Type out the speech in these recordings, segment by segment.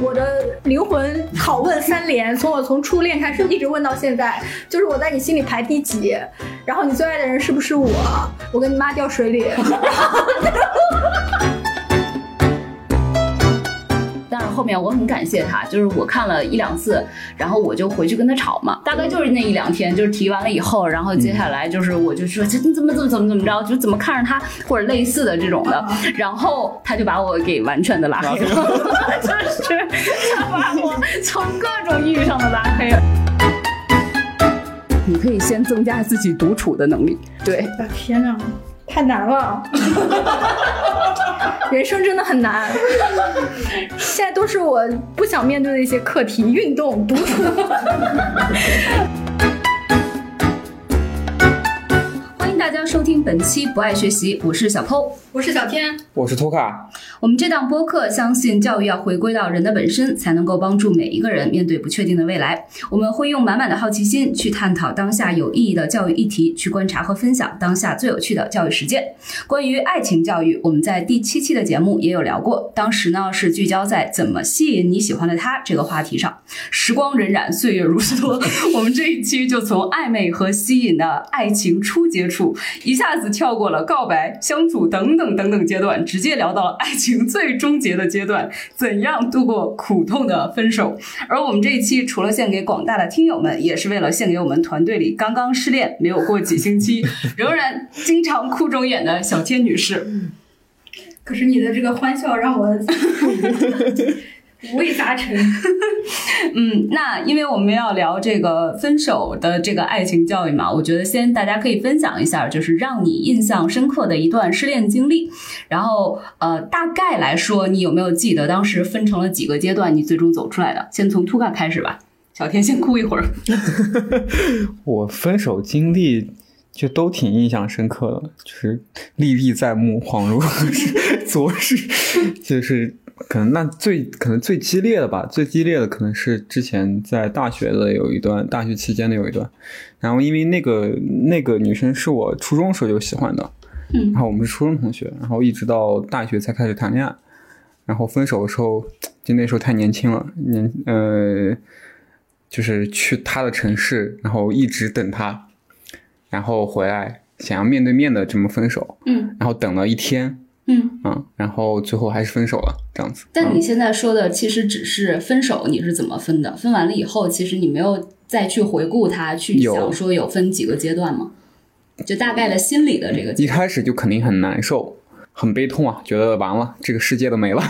我的灵魂拷问三连，从我从初恋开始一直问到现在，就是我在你心里排第几？然后你最爱的人是不是我？我跟你妈掉水里。哈哈哈后面我很感谢他，就是我看了一两次，然后我就回去跟他吵嘛，大概就是那一两天，就是提完了以后，然后接下来就是我就说这你怎么怎么怎么怎么着，就怎么看着他或者类似的这种的，然后他就把我给完全的拉黑了，就是他把我从各种意义上的拉黑了。你可以先增加自己独处的能力，对，天哪，太难了。人生真的很难，现在都是我不想面对的一些课题：运动、读书。迎大家收听本期《不爱学习》，我是小 PO，我是小天，我是托卡。我们这档播客相信教育要回归到人的本身，才能够帮助每一个人面对不确定的未来。我们会用满满的好奇心去探讨当下有意义的教育议题，去观察和分享当下最有趣的教育实践。关于爱情教育，我们在第七期的节目也有聊过，当时呢是聚焦在怎么吸引你喜欢的他这个话题上。时光荏苒，岁月如梭，我们这一期就从暧昧和吸引的爱情初接触，一下子跳过了告白、相处等等等等阶段，直接聊到了爱情。最终结的阶段，怎样度过苦痛的分手？而我们这一期除了献给广大的听友们，也是为了献给我们团队里刚刚失恋没有过几星期，仍然经常哭肿眼的小天女士。可是你的这个欢笑让我。五味杂陈，嗯，那因为我们要聊这个分手的这个爱情教育嘛，我觉得先大家可以分享一下，就是让你印象深刻的一段失恋经历。然后，呃，大概来说，你有没有记得当时分成了几个阶段，你最终走出来的？先从 Tuka 开始吧，小天先哭一会儿。我分手经历就都挺印象深刻的，就是历历在目，恍如 昨日，就是。可能那最可能最激烈的吧，最激烈的可能是之前在大学的有一段，大学期间的有一段，然后因为那个那个女生是我初中时候就喜欢的，嗯，然后我们是初中同学，然后一直到大学才开始谈恋爱，然后分手的时候就那时候太年轻了，年呃，就是去他的城市，然后一直等他，然后回来想要面对面的这么分手，嗯，然后等了一天。嗯嗯，然后最后还是分手了，这样子。但你现在说的其实只是分手，你是怎么分的？分完了以后，其实你没有再去回顾他，去想说有分几个阶段吗？就大概的心理的这个。一开始就肯定很难受。很悲痛啊，觉得完了，这个世界都没了。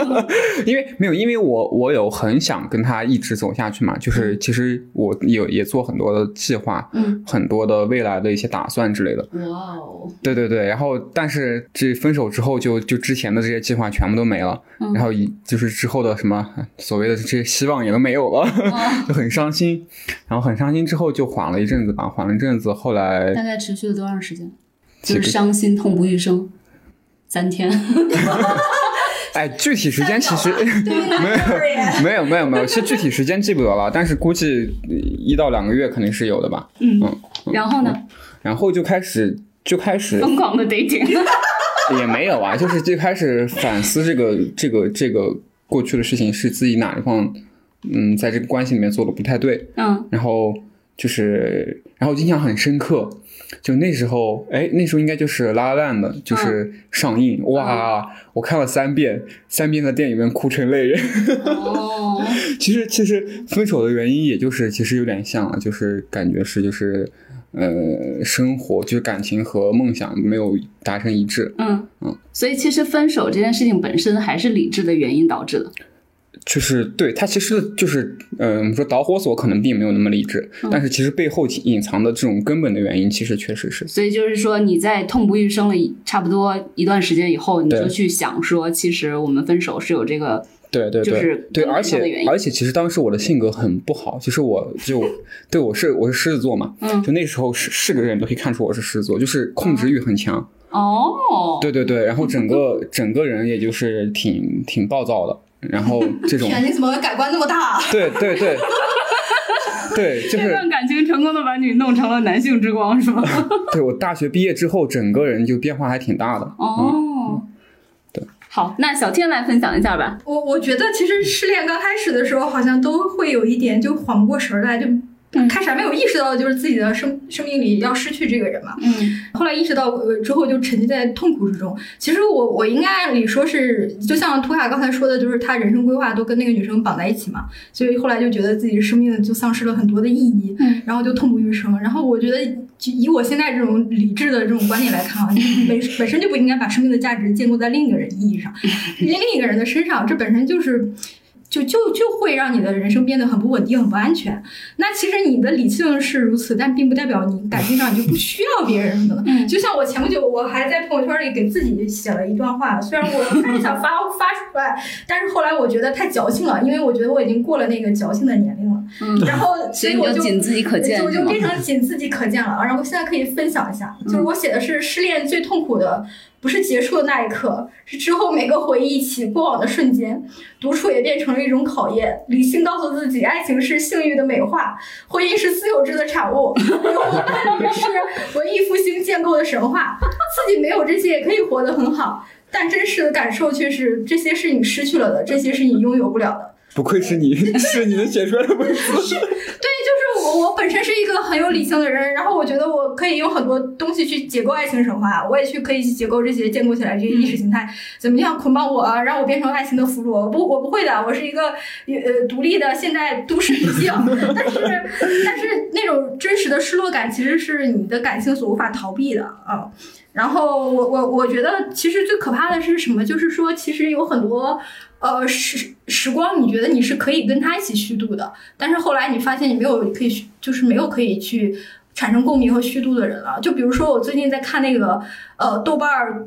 因为没有，因为我我有很想跟他一直走下去嘛，就是其实我有也做很多的计划，嗯，很多的未来的一些打算之类的。哇哦，对对对，然后但是这分手之后，就就之前的这些计划全部都没了，然后一就是之后的什么所谓的这些希望也都没有了，就很伤心。然后很伤心之后就缓了一阵子吧，缓了一阵子，后来大概持续了多长时间？就是伤心痛不欲生。三天，哎，具体时间其实没有没有没有没有，其实 具体时间记不得了，但是估计一到两个月肯定是有的吧。嗯嗯，然后呢？然后就开始就开始疯狂的 dating，也没有啊，就是最开始反思这个这个这个过去的事情是自己哪一方嗯，在这个关系里面做的不太对，嗯，然后就是然后印象很深刻。就那时候，哎，那时候应该就是《拉拉烂》的，就是上映，哇，我看了三遍，三遍在电影院哭成泪人。哦，其实其实分手的原因，也就是其实有点像了，就是感觉是就是，呃，生活就是感情和梦想没有达成一致。嗯嗯，所以其实分手这件事情本身还是理智的原因导致的。就是对他其实就是，嗯，我们说导火索可能并没有那么理智，但是其实背后隐藏的这种根本的原因，其实确实是。所以就是说，你在痛不欲生了差不多一段时间以后，你就去想说，其实我们分手是有这个，对对对，对，而且而且其实当时我的性格很不好，其实我就对我是我是狮子座嘛，嗯，就那时候是是个人都可以看出我是狮子座，就是控制欲很强。哦，对对对，然后 整个整个人也就是挺挺暴躁的。然后这种，你怎么改观那么大？对对对，对，就是这段感情成功的把你弄成了男性之光，是吗？对我大学毕业之后，整个人就变化还挺大的。哦，对，好，那小天来分享一下吧。我我觉得其实失恋刚开始的时候，好像都会有一点就缓不过神儿来，就开始还没有意识到就是自己的生生命里要失去这个人嘛。嗯后来意识到呃之后，就沉浸在痛苦之中。其实我我应该按理说是，就像图卡刚才说的，就是他人生规划都跟那个女生绑在一起嘛，所以后来就觉得自己生命就丧失了很多的意义，嗯然后就痛不欲生。然后我觉得，就以我现在这种理智的这种观点来看啊，你本本身就不应该把生命的价值建构在另一个人意义上，另另一个人的身上，这本身就是。就就就会让你的人生变得很不稳定、很不安全。那其实你的理性是如此，但并不代表你感性上你就不需要别人的。嗯就像我前不久我还在朋友圈里给自己写了一段话，虽然我还是想发 发出来，但是后来我觉得太矫情了，因为我觉得我已经过了那个矫情的年龄了。嗯，然后 所以我就就仅自己可见我就？变成仅自己可见了。然后现在可以分享一下，就是我写的是失恋最痛苦的，不是结束的那一刻，是之后每个回忆起过往的瞬间。独处也变成了一种考验。理性告诉自己，爱情是性欲的美化，婚姻是私有制的产物，有我伴侣是文艺复兴建构的神话。自己没有这些也可以活得很好，但真实的感受却是这些是你失去了的，这些是你拥有不了的。不愧是你，是你能写出来的文字。对，就是我，我本身是一个很有理性的人，然后我觉得我可以用很多东西去解构爱情神话，我也去可以去解构这些建构起来这些意识形态，怎么样捆绑我，让我变成爱情的俘虏？我不，我不会的，我是一个呃独立的现代都市女性，但是但是那种真实的失落感其实是你的感性所无法逃避的啊。然后我我我觉得其实最可怕的是什么？就是说其实有很多。呃，时时光，你觉得你是可以跟他一起虚度的，但是后来你发现你没有可以，就是没有可以去产生共鸣和虚度的人了。就比如说，我最近在看那个呃豆瓣儿，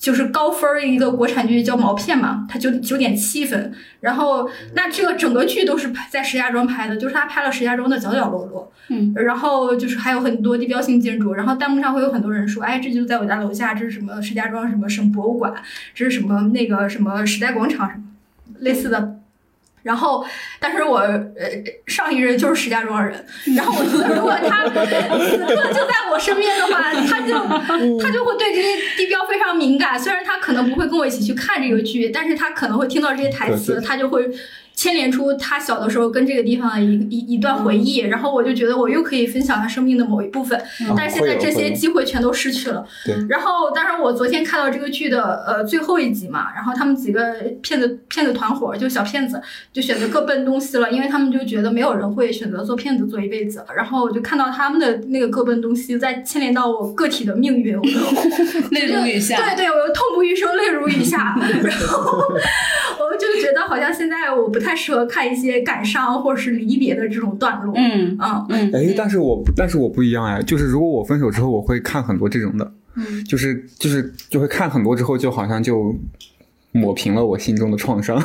就是高分儿一个国产剧叫《毛片》嘛，它九九点七分。然后那这个整个剧都是拍在石家庄拍的，就是他拍了石家庄的角角落落。嗯，然后就是还有很多地标性建筑，然后弹幕上会有很多人说，哎，这就在我家楼下，这是什么石家庄什么省博物馆，这是什么那个什么时代广场什么类似的。然后，但是我呃上一任就是石家庄人，然后我觉得如果他 此刻就在我身边的话，他就他就会对这些地标非常敏感。虽然他可能不会跟我一起去看这个剧，但是他可能会听到这些台词，他就会牵连出他小的时候跟这个地方的一一一段回忆。然后我就觉得我又可以分享他生命的某一部分，但是现在这些机会全都失去了。对然后，当然我昨天看到这个剧的呃最后一集嘛，然后他们几个骗子骗子团伙就小骗子就选择各奔东西了，因为他们就觉得没有人会选择做骗子做一辈子。然后我就看到他们的那个各奔东西，再牵连到我个体的命运，我就 泪如雨下。对对，我又痛不欲生，泪如雨下。然后我就觉得好像现在我不太适合看一些感伤或者是离别的这种段落。嗯嗯嗯，哎，但是我但是我不一样哎，就是如果我分手之后，我会看很多这种的，嗯，就是就是就会看很多之后，就好像就抹平了我心中的创伤。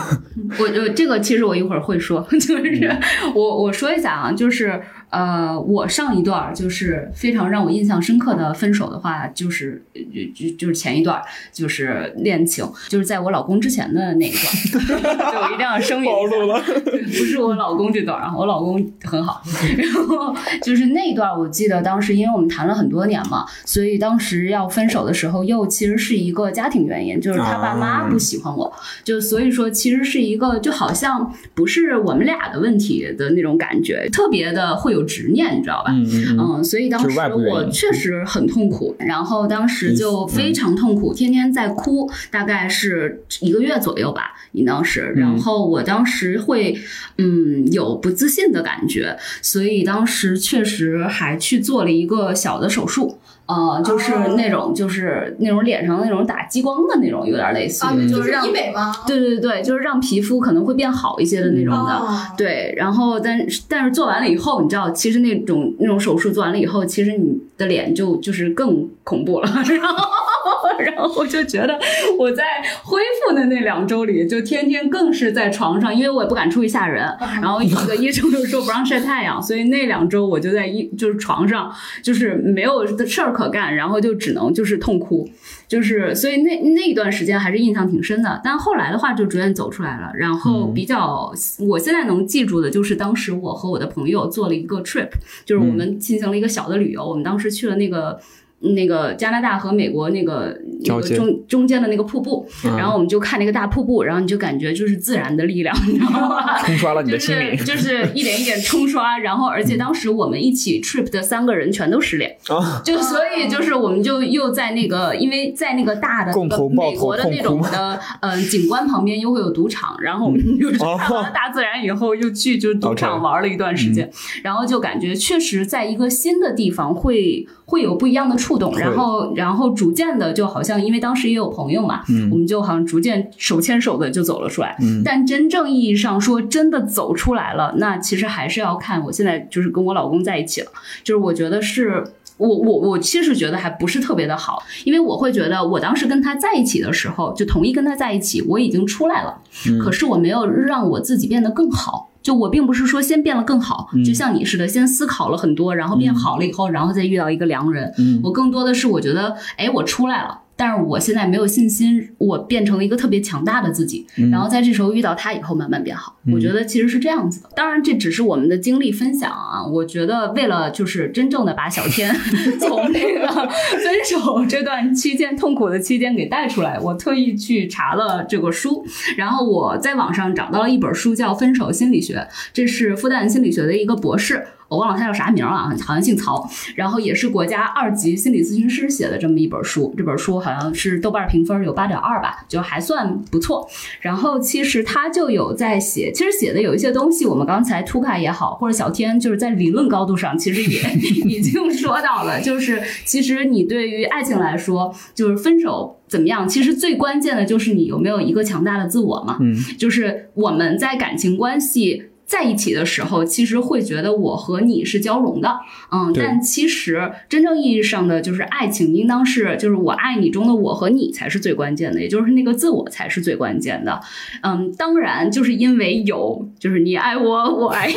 我我这个其实我一会儿会说，就是我我说一下啊，就是呃，我上一段儿就是非常让我印象深刻的分手的话，就是就就就是前一段儿就是恋情，就是在我老公之前的那一段，就我一定要声明一下，了，不是我老公这段啊，我老公很好。然后就是那一段，我记得当时因为我们谈了很多年嘛，所以当时要分手的时候，又其实是一个家庭原因，就是他爸妈不喜欢我，就所以说其实是一个就好像不是我们俩的问题的那种感觉，特别的会有执念，你知道吧？嗯嗯所以当时我确实很痛苦，然后当时就非常痛苦，天天在哭，大概是一个月左右吧，应当是。然后我当时会，嗯，有不自信的感觉，所以当时确实还去做了一个小的手术。呃，就是那种，就是那种脸上那种打激光的那种，有点类似啊，于，就是让医美吗？对对对，就是让皮肤可能会变好一些的那种的。哦对，然后但是但是做完了以后，你知道，其实那种那种手术做完了以后，其实你的脸就就是更恐怖了。然后 然后我就觉得我在恢复的那两周里，就天天更是在床上，因为我也不敢出去吓人。然后有个医生就说不让晒太阳，所以那两周我就在一就是床上，就是没有事儿可干，然后就只能就是痛哭。就是，所以那那一段时间还是印象挺深的。但后来的话，就逐渐走出来了。然后比较，我现在能记住的就是当时我和我的朋友做了一个 trip，就是我们进行了一个小的旅游。我们当时去了那个那个加拿大和美国那个那个中中间的那个瀑布，嗯。然后我们就看那个大瀑布，然后你就感觉就是自然的力量，你知道吗？冲刷了你就的心灵。是就是一点一点冲刷，然后而且当时我们一起 trip 的三个人全都失恋，啊！就所以就是我们就又在那个，因为在那个大的美国的那种的呃景观旁边又会有赌场，然后我们就是哦看完了大自然以后又去就赌场玩了一段时间，然后就感觉确实在一个新的地方会会有不一样的触动，然后然后逐渐的就好像因为当时也有朋友嘛，嗯。我们就好像逐渐手牵手的就走了出来，嗯。但真正意义上说真的走出来了，那其实还是要看我现在就是跟我老公在一起了，就是我觉得是。我我我其实觉得还不是特别的好，因为我会觉得我当时跟他在一起的时候，就同意跟他在一起，我已经出来了，嗯。可是我没有让我自己变得更好。就我并不是说先变了更好，嗯。就像你似的，先思考了很多，然后变好了以后，然后再遇到一个良人。嗯。我更多的是我觉得，哎，我出来了，但是我现在没有信心，我变成了一个特别强大的自己。嗯然后在这时候遇到他以后，慢慢变好。我觉得其实是这样子的。当然，这只是我们的经历分享啊。我觉得为了就是真正的把小天 从那个分手这段期间痛苦的期间给带出来，我特意去查了这个书，然后我在网上找到了一本书，叫《分手心理学》，这是复旦心理学的一个博士。我忘了他叫啥名了啊，好像姓曹，然后也是国家二级心理咨询师写的这么一本书。这本书好像是豆瓣评分有八点二吧，就还算不错。然后其实他就有在写，其实写的有一些东西，我们刚才图卡也好，或者小天就是在理论高度上，其实也 已经说到了，就是其实你对于爱情来说，就是分手。怎么样？其实最关键的就是你有没有一个强大的自我嘛。嗯，就是我们在感情关系在一起的时候，其实会觉得我和你是交融的，嗯，但其实真正意义上的就是爱情，应当是就是我爱你中的我和你才是最关键的，也就是那个自我才是最关键的，嗯，当然就是因为有就是你爱我，我爱你，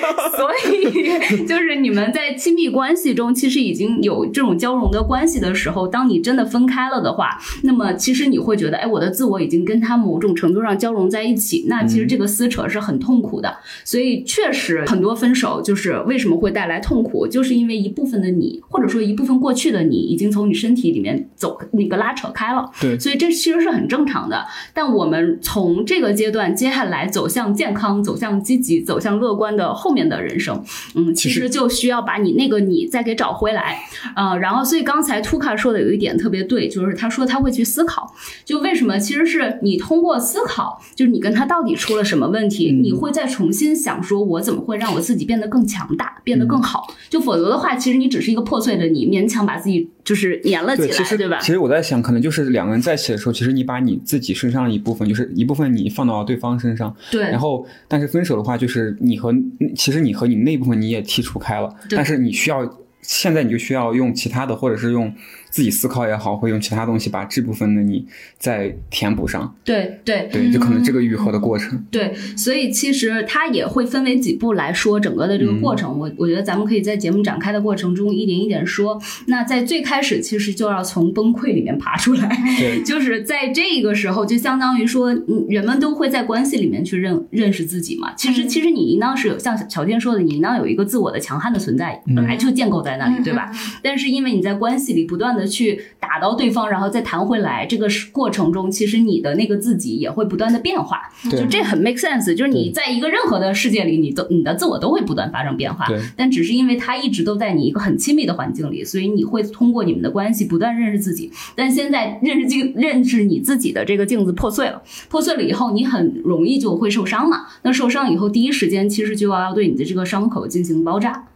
所以就是你们在亲密关系中其实已经有这种交融的关系的时候，当你真的分开了的话，那么其实你会觉得，哎，我的自我已经跟他某种程度上交融在一起，那其实这个撕扯是很痛苦的。所以确实很多分手就是为什么会带来痛苦，就是因为一部分的你，或者说一部分过去的你，已经从你身体里面走那个拉扯开了。对所以这其实是很正常的。但我们从这个阶段接下来走向健康、走向积极、走向乐观的后面的人生，嗯，其其实实就需要把你那个你再给找回来。呃，然后所以刚才图卡说的有一点特别对，就是他说他会去思考，就为什么其实是你通过思考，就是你跟他到底出了什么问题，嗯你会再重新想说，我怎么会让我自己变得更强大，变得更好？就否则的话，其实你只是一个破碎的你，勉强把自己就是粘了起对，其来，实对吧？其实我在想，可能就是两个人在一起的时候，其实你把你自己身上的一部分，就是一部分你放到对方身上，对然，后但是分手的话，就是你和其实你和你那部分你也剔除开了，对但是你需要现在你就需要用其他的，或者是用自己思考也好，会用其他东西把这部分的你再填补上，对对对，就可能这个愈合的过程。对，所以其实它也会分为几步来说整个的这个过嗯程。我我觉得咱们可以在节目展开的过程中一点一点说。那在最开始，其实就要从崩溃里面爬出来。对，就是在这个时候，就相当于说，嗯，人们都会在关系里面去认认识自己嘛。其实，嗯其实你应当是有像小天说的，你应当有一个自我的强悍的存在，本来就建构在那里，对吧？但是因为你在关系里不断的去打到对方，然后再弹回来，这个过程中，其实你的那个自己也会不断的变化。就这很 make sense，就是你在一个任何的世界里，你都你的自我都会不断发生变化。对但只是因为它一直都在你一个很亲密的环境里，所以你会通过你们的关系不断认识自己。但现在认识镜认识你自己的这个镜子破碎了，破碎了以后，你很容易就会受伤嘛。那受伤以后，第一时间其实就要对你的这个伤口进行包扎。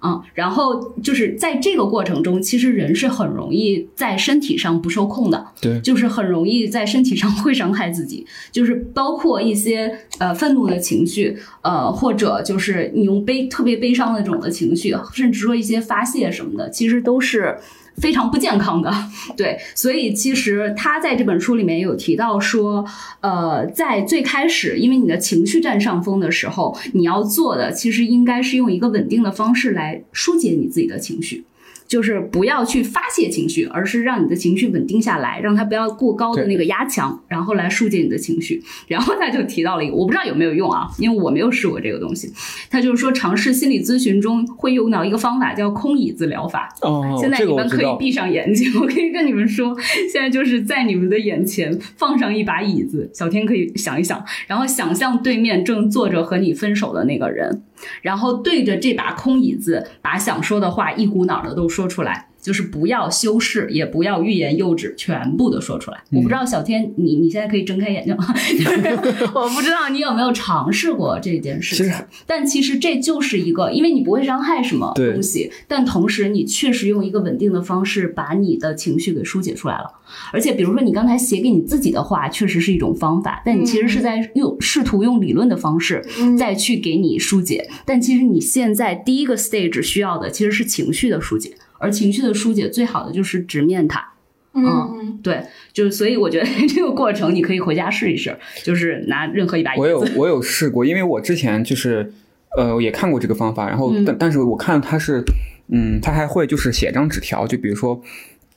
啊、然后就是在这个过程中，其实人是很容易在身体上不受控的，对，就是很容易在身体上 会伤害自己，就是包括一些呃愤怒的情绪，呃或者就是你用悲特别悲伤的这种的情绪，甚至说一些发泄什么的，其实都是。非常不健康的，对，所以其实他在这本书里面有提到说，呃，在最开始，因为你的情绪占上风的时候，你要做的其实应该是用一个稳定的方式来疏解你自己的情绪。就是不要去发泄情绪，而是让你的情绪稳定下来，让它不要过高的那个压强，然后来疏解你的情绪。然后他就提到了一个，我不知道有没有用啊，因为我没有试过这个东西。他就是说，尝试心理咨询中会用到一个方法，叫空椅子疗法。哦，现在你们可以。闭上眼睛，我可以跟你们说，现在就是在你们的眼前放上一把椅子，小天可以想一想，然后想象对面正坐着和你分手的那个人，然后对着这把空椅子，把想说的话一股脑的都说出来。就是不要修饰，也不要欲言又止，全部的说出来。我不知道小天，你你现在可以睁开眼睛吗？就是我不知道你有没有尝试过这件事情其。但其实这就是一个，因为你不会伤害什么东西，但同时你确实用一个稳定的方式把你的情绪给疏解出来了。而且，比如说你刚才写给你自己的话，确实是一种方法，但你其实是在用试图用理论的方式嗯再去给你疏解。但其实你现在第一个 stage 需要的其实是情绪的疏解，而情绪的疏解最好的就是直面它。嗯嗯，对，就是所以我觉得 这个过程你可以回家试一试，就是拿任何一把椅子我有。我有试过，因为我之前就是呃也看过这个方法，然后嗯但但是我看他是嗯他还会就是写张纸条，就比如说。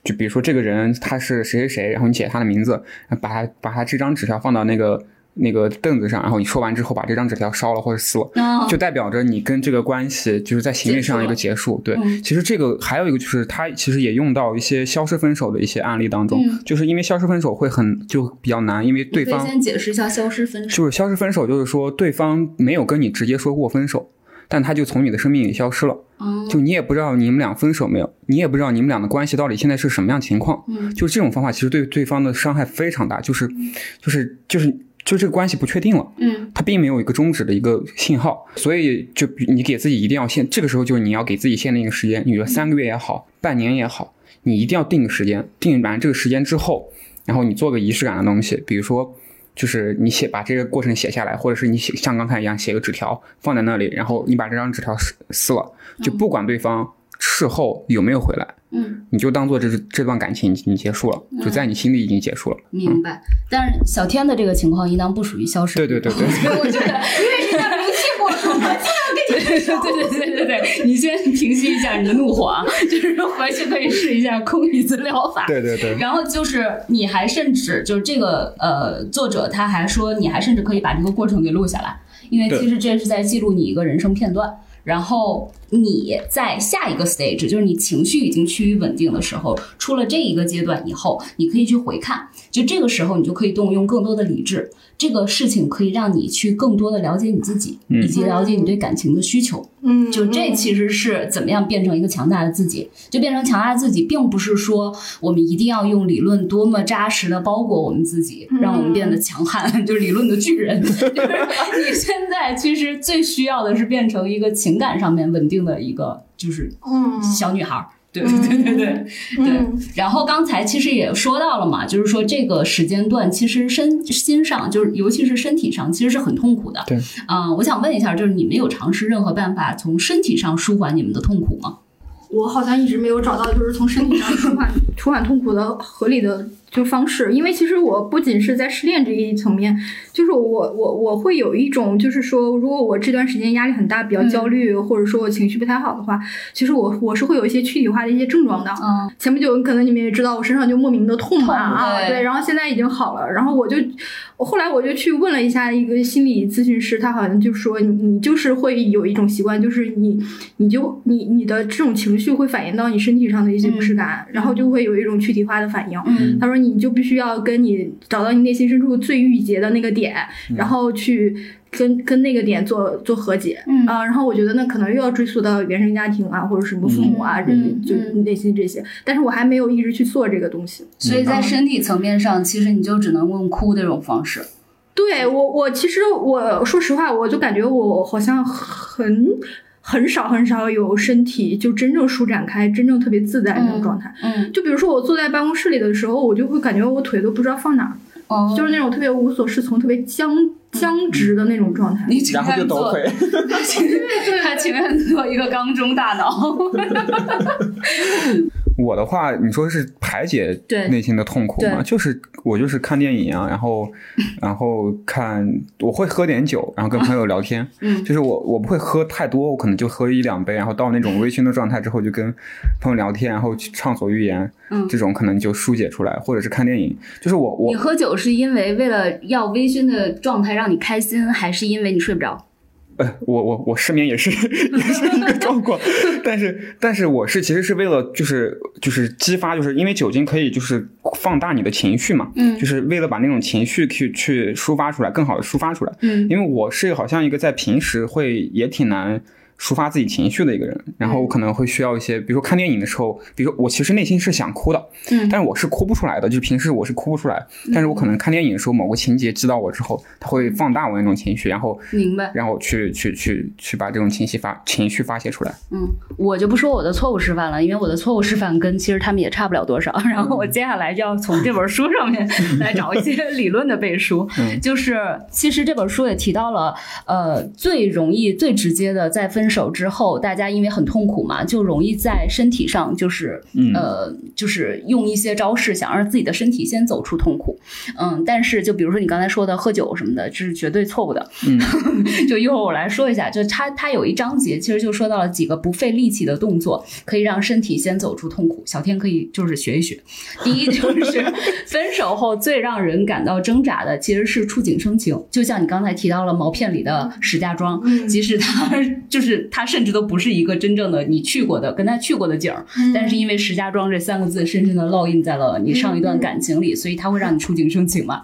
就比如说这个人他是谁谁谁，然后你写他的名字，把他把他这张纸条放到那个那个凳子上，然后你说完之后把这张纸条烧了或者撕了，啊，就代表着你跟这个关系就是在行为上一个结束。对，嗯其实这个还有一个就是，他其实也用到一些消失分手的一些案例当中，嗯就是因为消失分手会很就比较难，因为对方先解释一下消失分手。就是消失分手，就是说对方没有跟你直接说过分手，但他就从你的生命里消失了，嗯就你也不知道你们俩分手没有，你也不知道你们俩的关系到底现在是什么样情况。嗯就这种方法其实对对方的伤害非常大，就是就是就是就这个关系不确定了。嗯它并没有一个终止的一个信号，所以就比你给自己一定要限，这个时候就是你要给自己限定一个时间，你说三个月也好，半年也好，你一定要定个时间，定完这个时间之后，然后你做个仪式感的东西，比如说。就是你写把这个过程写下来，或者是你写像刚才一样写个纸条放在那里，然后你把这张纸条撕撕了，就不管对方事后有没有回来，嗯，你就当做这是这段感情已经结束了，就在你心里已经结束了。明白。但是小天的这个情况应当不属于消失。对对对对 我觉得，因为人家明气过程，我对对对对对对对，你先平息一下你的怒火啊，就是回去可以试一下空椅子疗法。对对对，然后就是，你还甚至就是这个呃，作者他还说，你还甚至可以把这个过程给录下来，因为其实这是在记录你一个人生片段。然后你在下一个 stage，就是你情绪已经趋于稳定的时候，出了这一个阶段以后，你可以去回看，就这个时候你就可以动用更多的理智，这个事情可以让你去更多的了解你自己，嗯。以及了解你对感情的需求。嗯，就这其实是怎么样变成一个强大的自己，就变成强大的自己，并不是说我们一定要用理论多么扎实的包裹我们自己，嗯。让我们变得强悍，就是理论的巨人。就是你现在其实最需要的是变成一个情感上面稳定的一个，就是嗯小女孩儿。对对对对对然后刚才其实也说到了嘛，就是说这个时间段其实身心上，就是尤其是身体上，其实是很痛苦的。对，嗯、我想问一下，就是你们有尝试任何办法从身体上舒缓你们的痛苦吗？我好像一直没有找到就是从身体上舒缓 舒缓痛苦的合理的就方式，因为其实我不仅是在失恋这一层面，就是我我我会有一种就是说，如果我这段时间压力很大，比较焦虑，或者说我情绪不太好的话，其实我我是会有一些躯体化的一些症状的。嗯前不久可能你们也知道，我身上就莫名的痛啊，对对，然后现在已经好了，然后我就我后来我就去问了一下一个心理咨询师，他好像就说你你就是会有一种习惯，就是你你就你你的这种情绪会反映到你身体上的一些不适感，然后就会有一种躯体化的反应。嗯他说你就必须要跟你找到你内心深处最郁结的那个点，然后去跟跟那个点做做和解。嗯啊，然后我觉得那可能又要追溯到原生家庭啊，或者什么父母啊，这嗯就嗯内心这些，但是我还没有一直去做这个东西。所以在身体层面上，其实你就只能用哭的这种方式。对我，我其实我说实话，我就感觉我好像很很少很少有身体就真正舒展开、真正特别自在那种状态。嗯，就比如说我坐在办公室里的时候，我就会感觉我腿都不知道放哪儿，哦，就是那种特别无所适从、特别僵僵直的那种状态。你情然后就抖腿。他情他情愿做一个缸中大脑。我的话，你说是排解对内心的痛苦吗？就是我就是看电影啊，然后 然后看我会喝点酒，然后跟朋友聊天。嗯就是我我不会喝太多，我可能就喝一两杯，然后到那种微醺的状态之后，就跟朋友聊天，然后去畅所欲言。嗯这种可能就疏解出来，或者是看电影。就是我我你喝酒是因为为了要微醺的状态让你开心，还是因为你睡不着？呃，我我我失眠也是 也是一个 状况，但是但是我是其实是为了就是就是激发，就是因为酒精可以就是放大你的情绪嘛，嗯就是为了把那种情绪去去抒发出来，更好的抒发出来。嗯因为我是好像一个在平时会也挺难抒发自己情绪的一个人，然后我可能会需要一些，比如说看电影的时候，比如说我其实内心是想哭的，嗯但是我是哭不出来的，就是平时我是哭不出来，但是我可能看电影的时候某个情节击到我之后，它会放大我那种情绪，然后明白。然后去去去去把这种情绪发情绪发泄出来。嗯，我就不说我的错误示范了，因为我的错误示范跟其实他们也差不了多少。然后我接下来就要从这本书上面来找一些 理论的背书。嗯就是其实这本书也提到了，呃，最容易、最直接的，在分手之后，大家因为很痛苦嘛，就容易在身体上就是嗯呃，就是用一些招式，想让自己的身体先走出痛苦。嗯，但是就比如说你刚才说的喝酒什么的，这是绝对错误的。嗯 就一会儿我来说一下，就他他有一章节，其实就说到了几个不费力气的动作，可以让身体先走出痛苦。小天可以就是学一学。第一 就是分手后最让人感到挣扎的，其实是触景生情。就像你刚才提到了毛片里的石家庄，嗯即使他 就是它甚至都不是一个真正的你去过的跟他去过的景儿，但是因为石家庄这三个字深深的烙印在了你上一段感情里，所以它会让你触景生情嘛。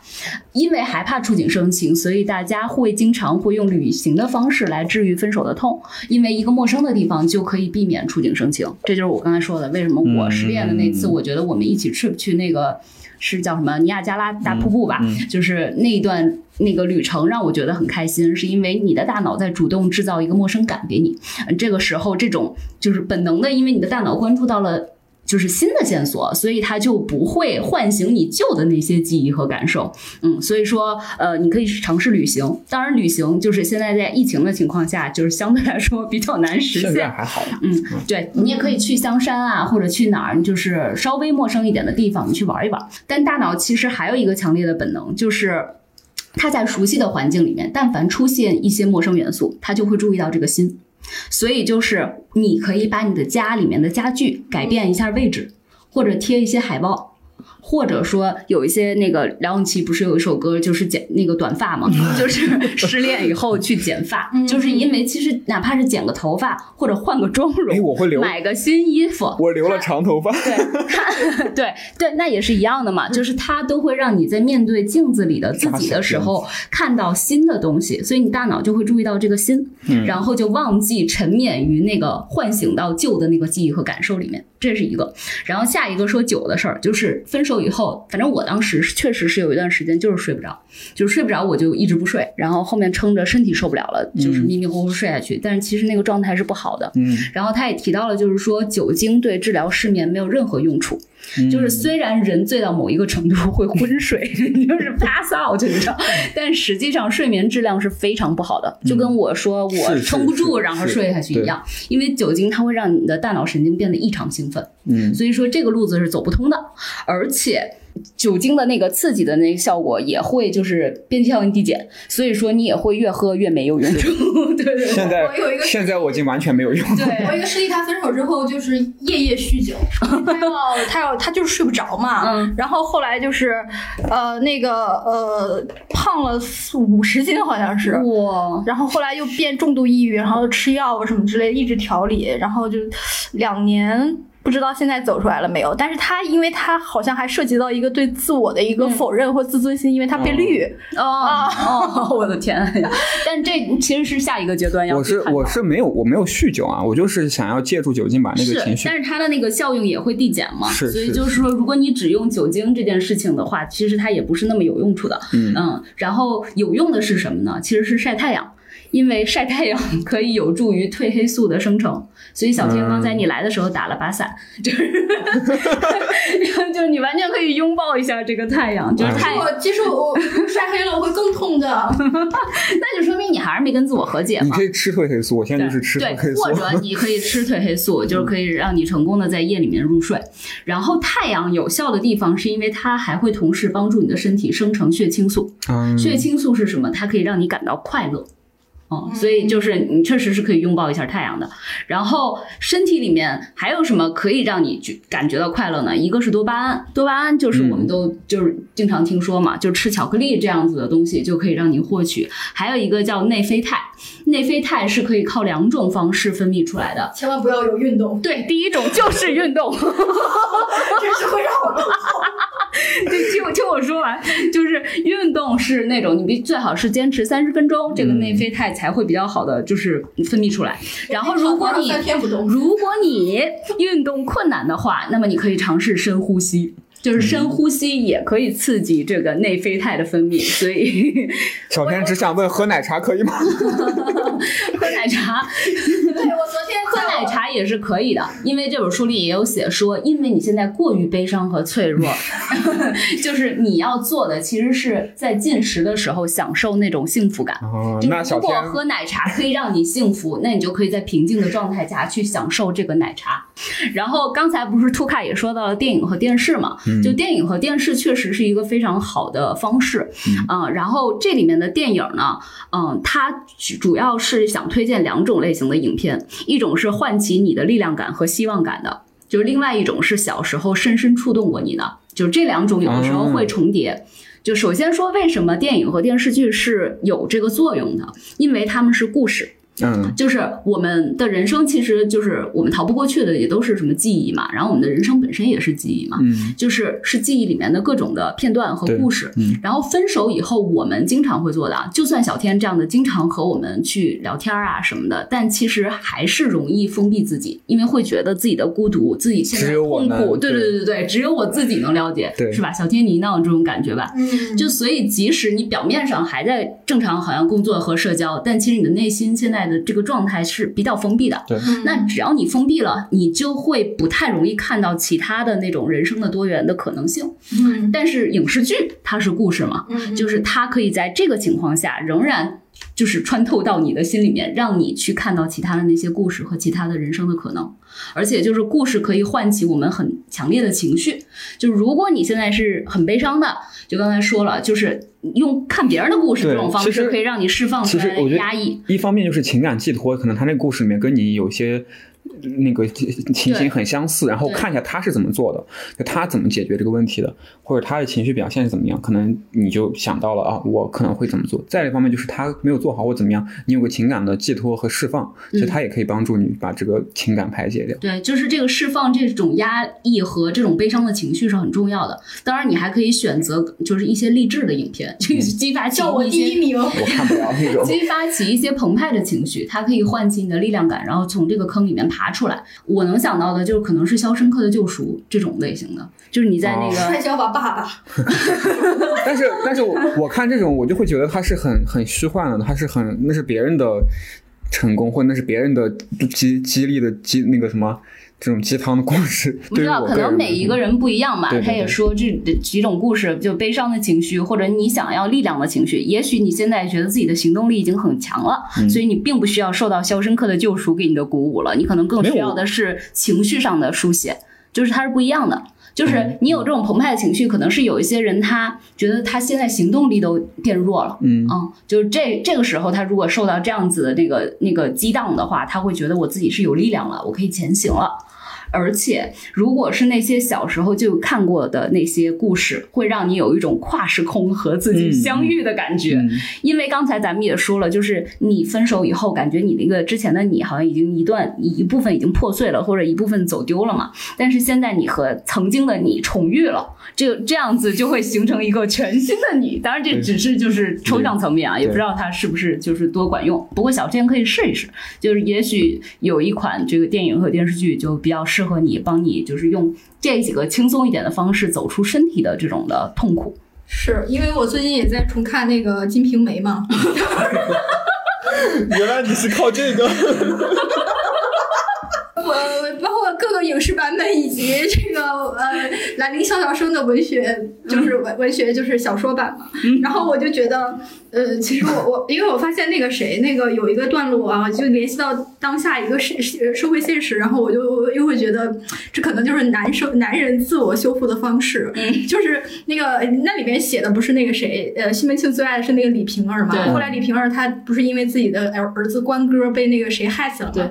因为害怕触景生情，所以大家会经常会用旅行的方式来治愈分手的痛。因为一个陌生的地方就可以避免触景生情，这就是我刚才说的，为什么我失恋的那次，嗯我觉得我们一起去去那个是叫什么尼亚加拉大瀑布吧，嗯就是那一段。那个旅程让我觉得很开心，是因为你的大脑在主动制造一个陌生感给你。呃这个时候，这种就是本能的，因为你的大脑关注到了就是新的线索，所以它就不会唤醒你旧的那些记忆和感受。嗯，所以说，呃，你可以尝试旅行。当然，旅行就是现在在疫情的情况下，就是相对来说比较难实现在。还好，嗯，对你也可以去香山啊，或者去哪儿，就是稍微陌生一点的地方，你去玩一玩。但大脑其实还有一个强烈的本能，就是它在熟悉的环境里面，但凡出现一些陌生元素，它就会注意到这个新。所以就是你可以把你的家里面的家具改变一下位置，或者贴一些海报。或者说有一些那个梁咏琪不是有一首歌就是剪那个短发嘛，就是失恋以后去剪发，就是因为其实哪怕是剪个头发或者换个妆容，哎我会留买个新衣服，我留了长头发。对，他对对，那也是一样的嘛，就是它都会让你在面对镜子里的自己的时候看到新的东西，所以你大脑就会注意到这个新，嗯然后就忘记沉湎于那个唤醒到旧的那个记忆和感受里面，这是一个。然后下一个说酒的事儿，就是分手以后，反正我当时确实是有一段时间就是睡不着，就是睡不着我就一直不睡，然后后面撑着身体受不了了，就是迷迷糊糊睡下去，但是其实那个状态是不好的。嗯，然后他也提到了，就是说酒精对治疗失眠没有任何用处。嗯就是虽然人醉到某一个程度会昏睡，就是 pass out，你知道，但实际上睡眠质量是非常不好的，就跟我说我撑不住然后睡下去一样，因为酒精它会让你的大脑神经变得异常兴奋，嗯。所以说这个路子是走不通的，而且。酒精的那个刺激的那个效果也会就是边际效应递减，所以说你也会越喝越没有用 处。对对对，现在我有一个现在我已经完全没有用。对我一个师弟，他分手之后就是夜夜酗酒，他要他要他就是睡不着嘛。嗯然后后来就是，呃，那个呃，胖了四五十斤好像是。哇，然后后来又变重度抑郁，然后吃药什么之类，一直调理，然后就两年。不知道现在走出来了没有？但是他，因为他好像还涉及到一个对自我的一个否认或自尊心，因为他被绿。哦哦，我的天呀！但这其实是下一个阶段要我是我是没有我没有酗酒啊，我就是想要借助酒精把那个情是，绪但是它的那个效应也会递减嘛，是是所以就是说，如果你只用酒精这件事情的话，其实它也不是那么有用处的。嗯然后有用的是什么呢？其实是晒太阳。因为晒太阳 可以有助于褪黑素的生成，所以小天刚才你来的时候打了把伞，就是 就是你完全可以拥抱一下这个太阳，就是太阳，我其实我晒黑了我会更痛的。那就说明你还是没跟自我和解嘛你可。以吃褪黑素，我现在就是吃对褪黑，素或。者你可以吃褪黑素，就是可以让你成功的在夜里面入睡。然后太阳有效的地方是因为它还会同时帮助你的身体生成血清素。嗯，血清素是什么？它可以让你感到快乐。哦，所以就是你确实是可以拥抱一下太阳的。然后身体里面还有什么可以让你觉感觉到快乐呢？一个是多巴胺，多巴胺就是我们都就是经常听说嘛，就吃巧克力这样子的东西就可以让你获取。还有一个叫内啡肽，内啡肽是可以靠两种方式分泌出来的。千万不要有运动，对，第一种就是运动。这是会让我更 对，听我听我说完，就是运动是那种你必最好是坚持三十分钟，这个内啡肽才会比较好的就是分泌出来。然后如果你如果你运动困难的话，那么你可以尝试深呼吸。就是深呼吸也可以刺激这个内啡肽的分泌，所以小天只想问喝奶茶可以吗？喝奶茶对我昨天 喝奶茶也是可以的，因为这本书里也有写说，因为你现在过于悲伤和脆弱，就是你要做的其实是在进食的时候享受那种幸福感。哦，就那小如果喝奶茶可以让你幸福，那你就可以在平静的状态下去享受这个奶茶。然后刚才不是图卡也说到了电影和电视嘛，嗯就电影和电视确实是一个非常好的方式，嗯、然后这里面的电影呢，嗯、它主要是想推荐两种类型的影片，一种是唤起你的力量感和希望感的，就是另外一种是小时候深深触动过你的，就是这两种有的时候会重叠。就首先说，为什么电影和电视剧是有这个作用的？因为他们是故事，嗯就是我们的人生其实就是我们逃不过去的，也都是什么记忆嘛。然后我们的人生本身也是记忆嘛，嗯就是是记忆里面的各种的片段和故事。嗯然后分手以后，我们经常会做的，啊，就算小天这样的经常和我们去聊天啊什么的，但其实还是容易封闭自己，因为会觉得自己的孤独，自己现在痛苦，对对对对对，只有我自己能了解，对是吧？小天你那有这种感觉吧？嗯，就所以，即使你表面上还在正常好像工作和社交，但其实你的内心现在的这个状态是比较封闭的。对那只要你封闭了，你就会不太容易看到其他的那种人生的多元的可能性。嗯但是影视剧它是故事嘛，嗯，就是它可以在这个情况下仍然就是穿透到你的心里面，让你去看到其他的那些故事和其他的人生的可能。而且就是故事可以唤起我们很强烈的情绪。就是如果你现在是很悲伤的，就刚才说了，就是用看别人的故事这种方式可以让你释放出来的其实我觉得压抑。一方面就是情感寄托，可能他那个故事里面跟你有些那个情形很相似，然后看一下他是怎么做的，就他怎么解决这个问题的，或者他的情绪表现是怎么样，可能你就想到了啊，我可能会怎么做。再一方面就是他没有做好或怎么样，你有个情感的寄托和释放，其实他也可以帮助你把这个情感排解掉。对，就是这个释放这种压抑和这种悲伤的情绪是很重要的。当然，你还可以选择就是一些励志的影片，去激发起叫我第一名。我看不了那种。激发起一些澎湃的情绪，它可以唤起你的力量感，然后从这个坑里面爬出来。我能想到的就可能是《肖申克的救赎》这种类型的，就是你在那个、摔跤吧，爸爸！但是，但是我我看这种，我就会觉得他是很很虚幻的，他是很那是别人的成功，或者那是别人的激激励的激那个什么这种鸡汤的故事。不知道，可能每一个人不一样吧。对对对他也说这几种故事，就悲伤的情绪，或者你想要力量的情绪。也许你现在觉得自己的行动力已经很强了，嗯所以你并不需要受到《肖申克的救赎》给你的鼓舞了，你可能更需要的是情绪上的书写，就是它是不一样的。就是嗯你有这种澎湃的情绪，可能是有一些人他觉得他现在行动力都变弱了，嗯嗯，就是这这个时候，他如果受到这样子的那个那个激荡的话，他会觉得我自己是有力量了，我可以前行了。而且，如果是那些小时候就看过的那些故事，会让你有一种跨时空和自己相遇的感觉。嗯因为刚才咱们也说了，就是你分手以后，感觉你那个之前的你好像已经一段一部分已经破碎了，或者一部分走丢了嘛。但是现在你和曾经的你重遇了，这个这样子就会形成一个全新的你。当然，这只是就是抽象层面啊，也不知道它是不是就是多管用。不过小天可以试一试，就是也许有一款这个电影和电视剧就比较适合你，帮你就是用这几个轻松一点的方式走出身体的这种的痛苦。是因为我最近也在重看那个《金瓶梅》嘛，原来你是靠这个。我包括各个影视版本以及 这个呃兰陵笑笑生的文学，就是文文学就是小说版嘛。然后我就觉得，呃，其实我我 因为我发现那个谁，那个有一个段落啊，就联系到当下一个社社会现实，然后我就又会觉得，这可能就是男生男人自我修复的方式。嗯，就是那个那里面写的不是那个谁，呃，西门庆最爱的是那个李瓶儿嘛。后来李瓶儿她不是因为自己的儿儿子关哥被那个谁害死了嘛？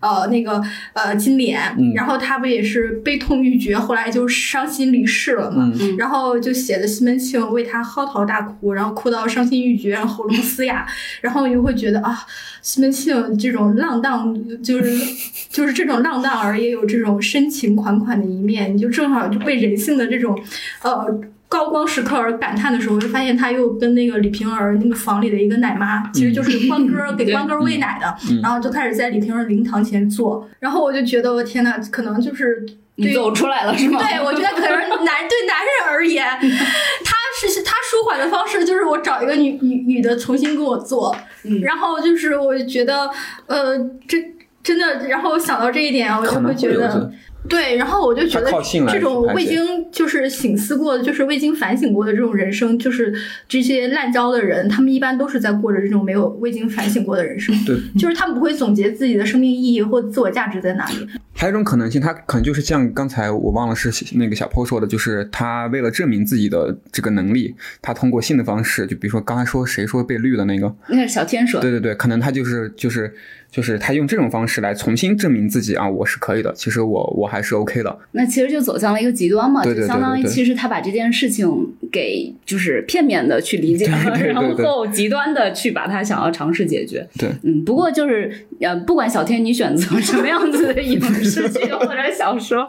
呃，那个呃金莲，嗯然后他不也是悲痛欲绝，后来就伤心离世了嘛。嗯然后就写的西门庆为他嚎啕大哭，然后哭到伤心欲绝，然后喉咙嘶哑，然后你就会觉得啊，西门庆这种浪荡，就是 就是这种浪荡儿也有这种深情款款的一面，你就正好就被人性的这种呃。高光时刻而感叹的时候，就发现他又跟那个李瓶儿那个房里的一个奶妈，其实就是关哥给关哥喂奶的，嗯然后就开始在李瓶儿灵堂前坐，然后我就觉得我天呐，可能就是对你走出来了是吗？对，我觉得可能男对男人而言，他是他舒缓的方式就是我找一个女女女的重新跟我做，嗯然后就是我觉得呃这真的，然后想到这一点，我就会觉得。对，然后我就觉得这种未经就是醒思过的，就是未经反省过的这种人生，就是这些滥交的人，他们一般都是在过着这种没有未经反省过的人生。对，就是他们不会总结自己的生命意义或自我价值在哪里。还有一种可能性，他可能就是像刚才我忘了是那个小坡说的，就是他为了证明自己的这个能力，他通过性的方式，就比如说刚才说谁说被绿的那个，那是小天说。对对对，可能他就是就是就是他用这种方式来重新证明自己啊，我是可以的，其实我我还是 OK 的。那其实就走向了一个极端嘛，对对对就相当于其实他把这件事情给就是片面的去理解了，然后极端的去把他想要尝试解决。对，嗯，不过就是呃，不管小天你选择什么样子的影视剧 或者小说，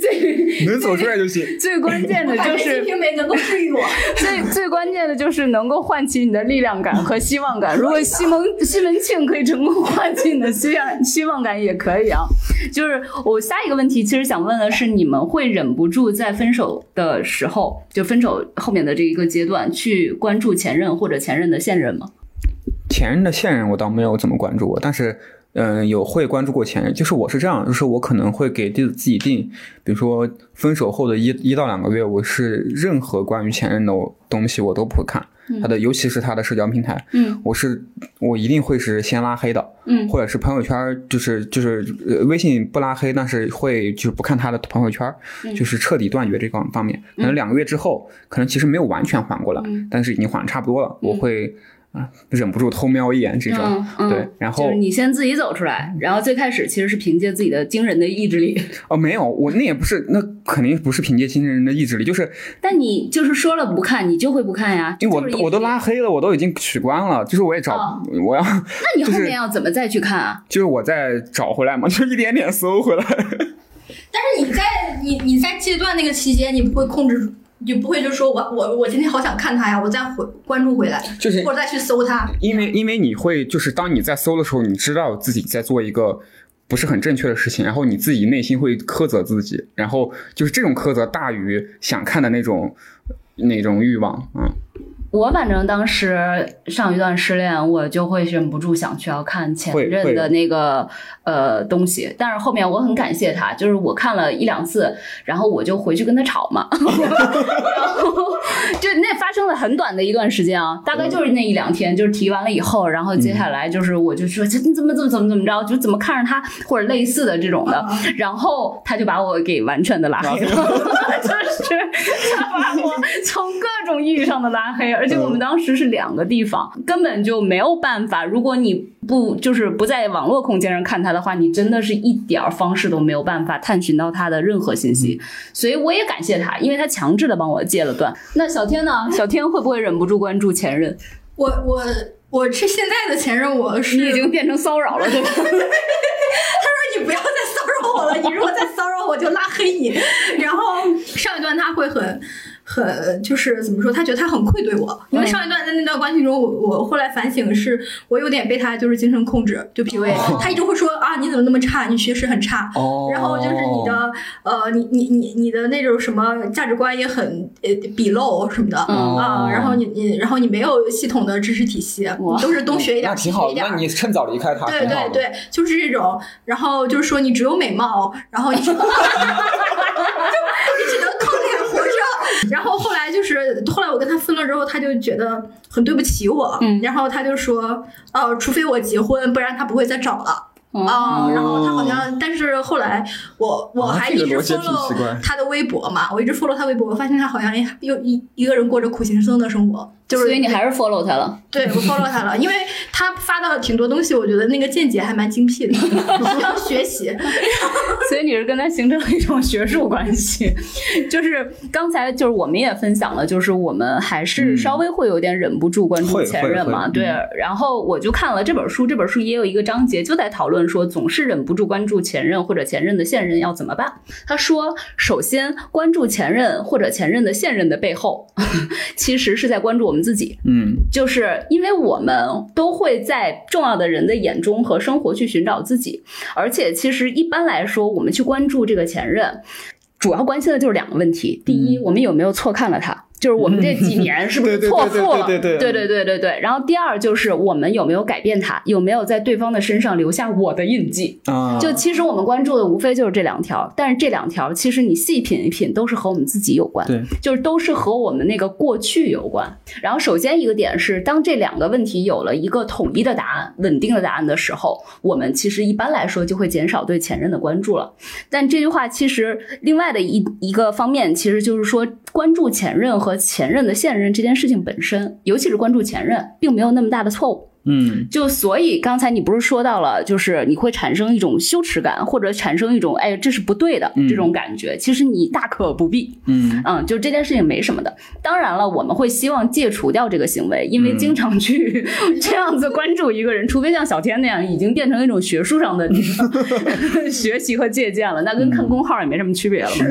最能走出来就行。最关键的就是瓶梅》能够治愈我。最最关键的就是能够唤起你的力量感和希望感。如果西蒙西门庆可以成功唤起你的希望希望感，也可以啊。就是我下一个问题，其实想问的是，你们会忍不住在分手的时候，就分手后面的这一个阶段，去关注前任或者前任的现任吗？前任的现任我倒没有怎么关注过，但是嗯、有会关注过前任。就是我是这样，就是我可能会给自自己定，比如说分手后的一一到两个月，我是任何关于前任的东西我都不会看。他的，尤其是他的社交平台，嗯。我是我一定会是先拉黑的，嗯。或者是朋友圈，就是就是呃微信不拉黑，但是会就是不看他的朋友圈，嗯。就是彻底断绝这方方面。可能两个月之后，可能其实没有完全缓过来，嗯。但是已经缓差不多了，我会啊、忍不住偷瞄一眼这种，嗯嗯，对，然后就是你先自己走出来，然后最开始其实是凭借自己的惊人的意志力，哦没有，我那也不是，那肯定不是凭借惊人的意志力，就是但你就是说了不看，你就会不看呀，因为我我都拉黑了，我都已经取关了，就是我也找、哦我要，那你后面要怎么再去看啊？就是我再找回来嘛，就一点点搜回来。但是你在你你在戒断那个期间，你不会控制住，你不会就说我我我今天好想看他呀，我再回关注回来，就是或者再去搜他。因为因为你会就是当你在搜的时候，你知道自己在做一个不是很正确的事情，然后你自己内心会苛责自己，然后就是这种苛责大于想看的那种那种欲望，嗯，我反正当时上一段失恋，我就会忍不住想去要看前任的那个呃东西，但是后面我很感谢他，就是我看了一两次，然后我就回去跟他吵嘛，然后就那发生了很短的一段时间啊，大概就是那一两天，就是提完了以后，然后接下来就是我就说这你怎么怎么怎么怎么着，就怎么看着他或者类似的这种的，然后他就把我给完全的拉黑了，就是他把我从各种意义上的拉黑，而且我们当时是两个地方，根本就没有办法。如果你不就是不在网络空间上看他的话，你真的是一点儿方式都没有办法探寻到他的任何信息。所以我也感谢他，因为他强制的帮我戒了断。那小天呢？小天会不会忍不住关注前任？我我我是现在的前任，我是你已经变成骚扰了，对吧？他说你不要再骚扰我了，你如果再骚扰我就拉黑你。然后上一段他会很很就是怎么说，他觉得他很愧对我，因为上一段在那段关系中，我我后来反省是，我有点被他就是精神控制，就 PUA，、哦他一直会说啊你怎么那么差，你学识很差，哦，然后就是你的呃，你你你你的那种什么价值观也很呃鄙陋什么的、嗯啊，然后你你然后你没有系统的知识体系，你都是东学一点西学一点那。你趁早离开他，对。对对，就是这种，然后就是说你只有美貌，然后你就你只能。然后后来就是后来我跟他分了之后，他就觉得很对不起我，嗯然后他就说，呃，除非我结婚，不然他不会再找了。嗯啊、然后他好像，但是后来我我啊还一直 follow 他的微博嘛，我一直 follow 他微博，我发现他好像又一一个人过着苦行僧的生活，就是所以你还是 follow 他了。对我 follow 他了，因为他发到挺多东西，我觉得那个见解还蛮精辟的，需要学习。所以你是跟他形成了一种学术关系，就是刚才就是我们也分享了，就是我们还是稍微会有点忍不住关注前任嘛，对。然后我就看了这本书，这本书也有一个章节就在讨论说，总是忍不住关注前任或者前任的现任要怎么办。他说，首先关注前任或者前任的现任的背后，其实是在关注我们自己，嗯，就是因为我们都会在重要的人的眼中和生活去寻找自己，而且其实一般来说，我们去关注这个前任，主要关心的就是两个问题：第一，我们有没有错看了他？就是我们这几年是不是 错付了？对对对对对对。然后第二就是我们有没有改变他，有没有在对方的身上留下我的印记。啊，就其实我们关注的无非就是这两条，但是这两条其实你细品一品，都是和我们自己有关。对，就是都是和我们那个过去有关。然后首先一个点是，当这两个问题有了一个统一的答案，稳定的答案的时候，我们其实一般来说就会减少对前任的关注了。但这句话其实另外的一一个方面其实就是说关注前任和。和前任的现任这件事情本身，尤其是关注前任，并没有那么大的错误。嗯就所以刚才你不是说到了，就是你会产生一种羞耻感，或者产生一种哎这是不对的嗯这种感觉。其实你大可不必，嗯嗯，就这件事情没什么的。当然了，我们会希望戒除掉这个行为，因为嗯经常去这样子关注一个人，除非像小天那样已经变成一种学术上的 学习和借鉴了，那跟看公号也没什么区别了嘛。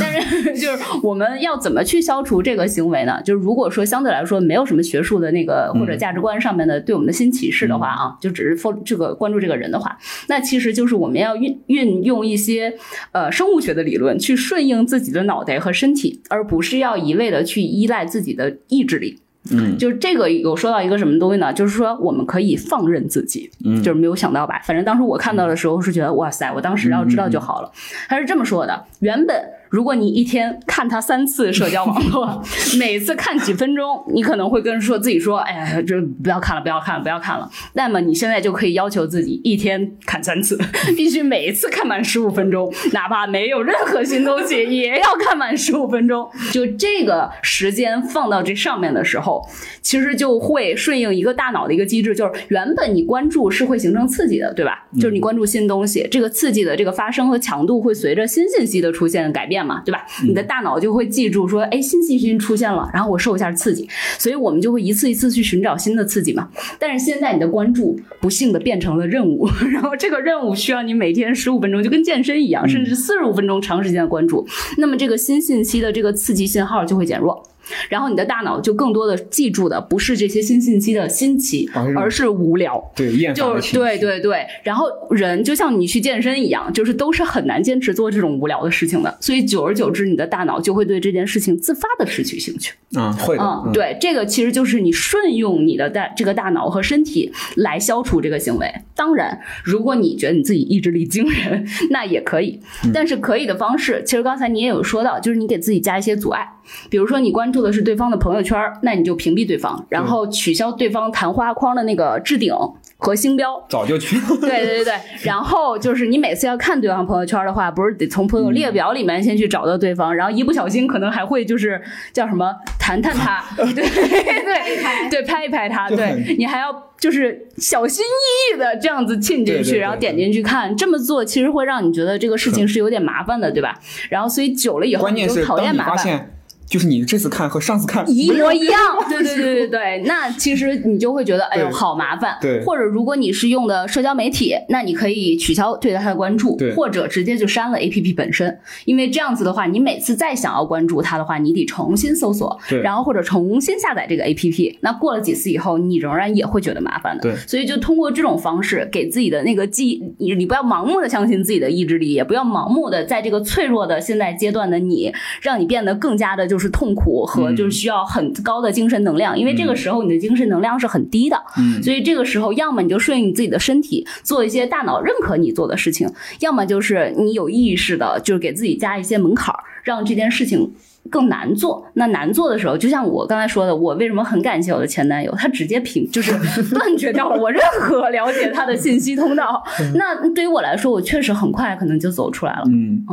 但是 就是我们要怎么去消除这个行为呢？就是如果说相对来说没有什么学术的那个或者价值观上面的对我们的新启示的话啊，就只是 follow 这个关注这个人的话，那其实就是我们要运运用一些呃生物学的理论去顺应自己的脑袋和身体，而不是要一味的去依赖自己的意志力。嗯就是这个有说到一个什么东西呢？就是说我们可以放任自己，嗯，就是没有想到吧？反正当时我看到的时候是觉得哇塞，我当时要知道就好了。他是这么说的：原本如果你一天看他三次社交网络，每次看几分钟，你可能会跟说自己说，哎呀，这不要看了，不要看了，不要看了。那么你现在就可以要求自己一天看三次，必须每一次看满十五分钟，哪怕没有任何新东西，也要看满十五分钟。就这个时间放到这上面的时候，其实就会顺应一个大脑的一个机制，就是原本你关注是会形成刺激的，对吧？就是你关注新东西，这个刺激的这个发生和强度会随着新信息的出现改变嘛，对吧？你的大脑就会记住说，哎，新信息出现了，然后我受一下刺激，所以我们就会一次一次去寻找新的刺激嘛。但是现在你的关注不幸的变成了任务，然后这个任务需要你每天十五分钟，就跟健身一样，甚至四十五分钟长时间的关注，那么这个新信息的这个刺激信号就会减弱。然后你的大脑就更多的记住的不是这些新信息的新奇而是，无聊。对厌烦就的对对对，然后人就像你去健身一样，就是都是很难坚持做这种无聊的事情的，所以久而久之，你的大脑就会对这件事情自发的失去兴趣。嗯会的，嗯，对，这个其实就是你顺用你的大这个大脑和身体来消除这个行为。当然，如果你觉得你自己意志力惊人，那也可以。但是可以的方式，其实刚才你也有说到，就是你给自己加一些阻碍，比如说你关注的是对方的朋友圈，那你就屏蔽对方，然后取消对方谈话框的那个置顶和星标。早就去，对对对对，然后就是你每次要看对方朋友圈的话，不是得从朋友列表里面先去找到对方，然后一不小心可能还会就是叫什么谈谈他，对对对对，拍一拍他，对你还要就是小心翼翼的这样子进进去，对对对然后点进去看，这么做其实会让你觉得这个事情是有点麻烦的，对吧？然后所以久了以后你就是讨厌麻烦。就是你这次看和上次看一模一样，对对对对对，那其实你就会觉得，哎呦，好麻烦。对。或者如果你是用的社交媒体，那你可以取消对他的关注对，或者直接就删了 APP 本身，因为这样子的话，你每次再想要关注他的话，你得重新搜索，对。然后或者重新下载这个 APP。那过了几次以后，你仍然也会觉得麻烦的。对。所以就通过这种方式，给自己的那个记，你你不要盲目的相信自己的意志力，也不要盲目的在这个脆弱的现在阶段的你，让你变得更加的就是痛苦和嗯就是需要很高的精神能量，因为这个时候你的精神能量是很低的，嗯所以这个时候要么你就顺应你自己的身体，做一些大脑认可你做的事情，要么就是你有意识的，就是给自己加一些门槛儿，让这件事情。更难做，那难做的时候，就像我刚才说的，我为什么很感谢我的前男友，他直接屏就是 断绝掉了我任何了解他的信息通道。那对于我来说，我确实很快可能就走出来了。嗯，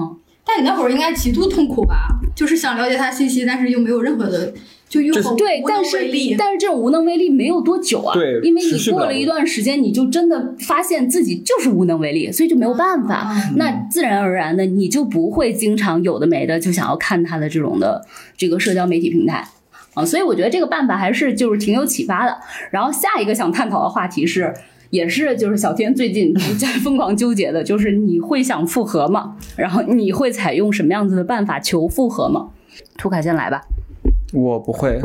但你那会儿应该极度痛苦吧？就是想了解他信息，但是又没有任何的，就又对，但是。但是这种无能为力没有多久啊，对因为你过了一段时间，你就真的发现自己就是无能为力，所以就没有办法。嗯那自然而然的，你就不会经常有的没的就想要看他的这种的这个社交媒体平台啊，所以我觉得这个办法还是就是挺有启发的。然后下一个想探讨的话题是。也是，就是小天最近在疯狂纠结的，就是你会想复合吗？然后你会采用什么样子的办法求复合吗？涂卡先来吧。我不会，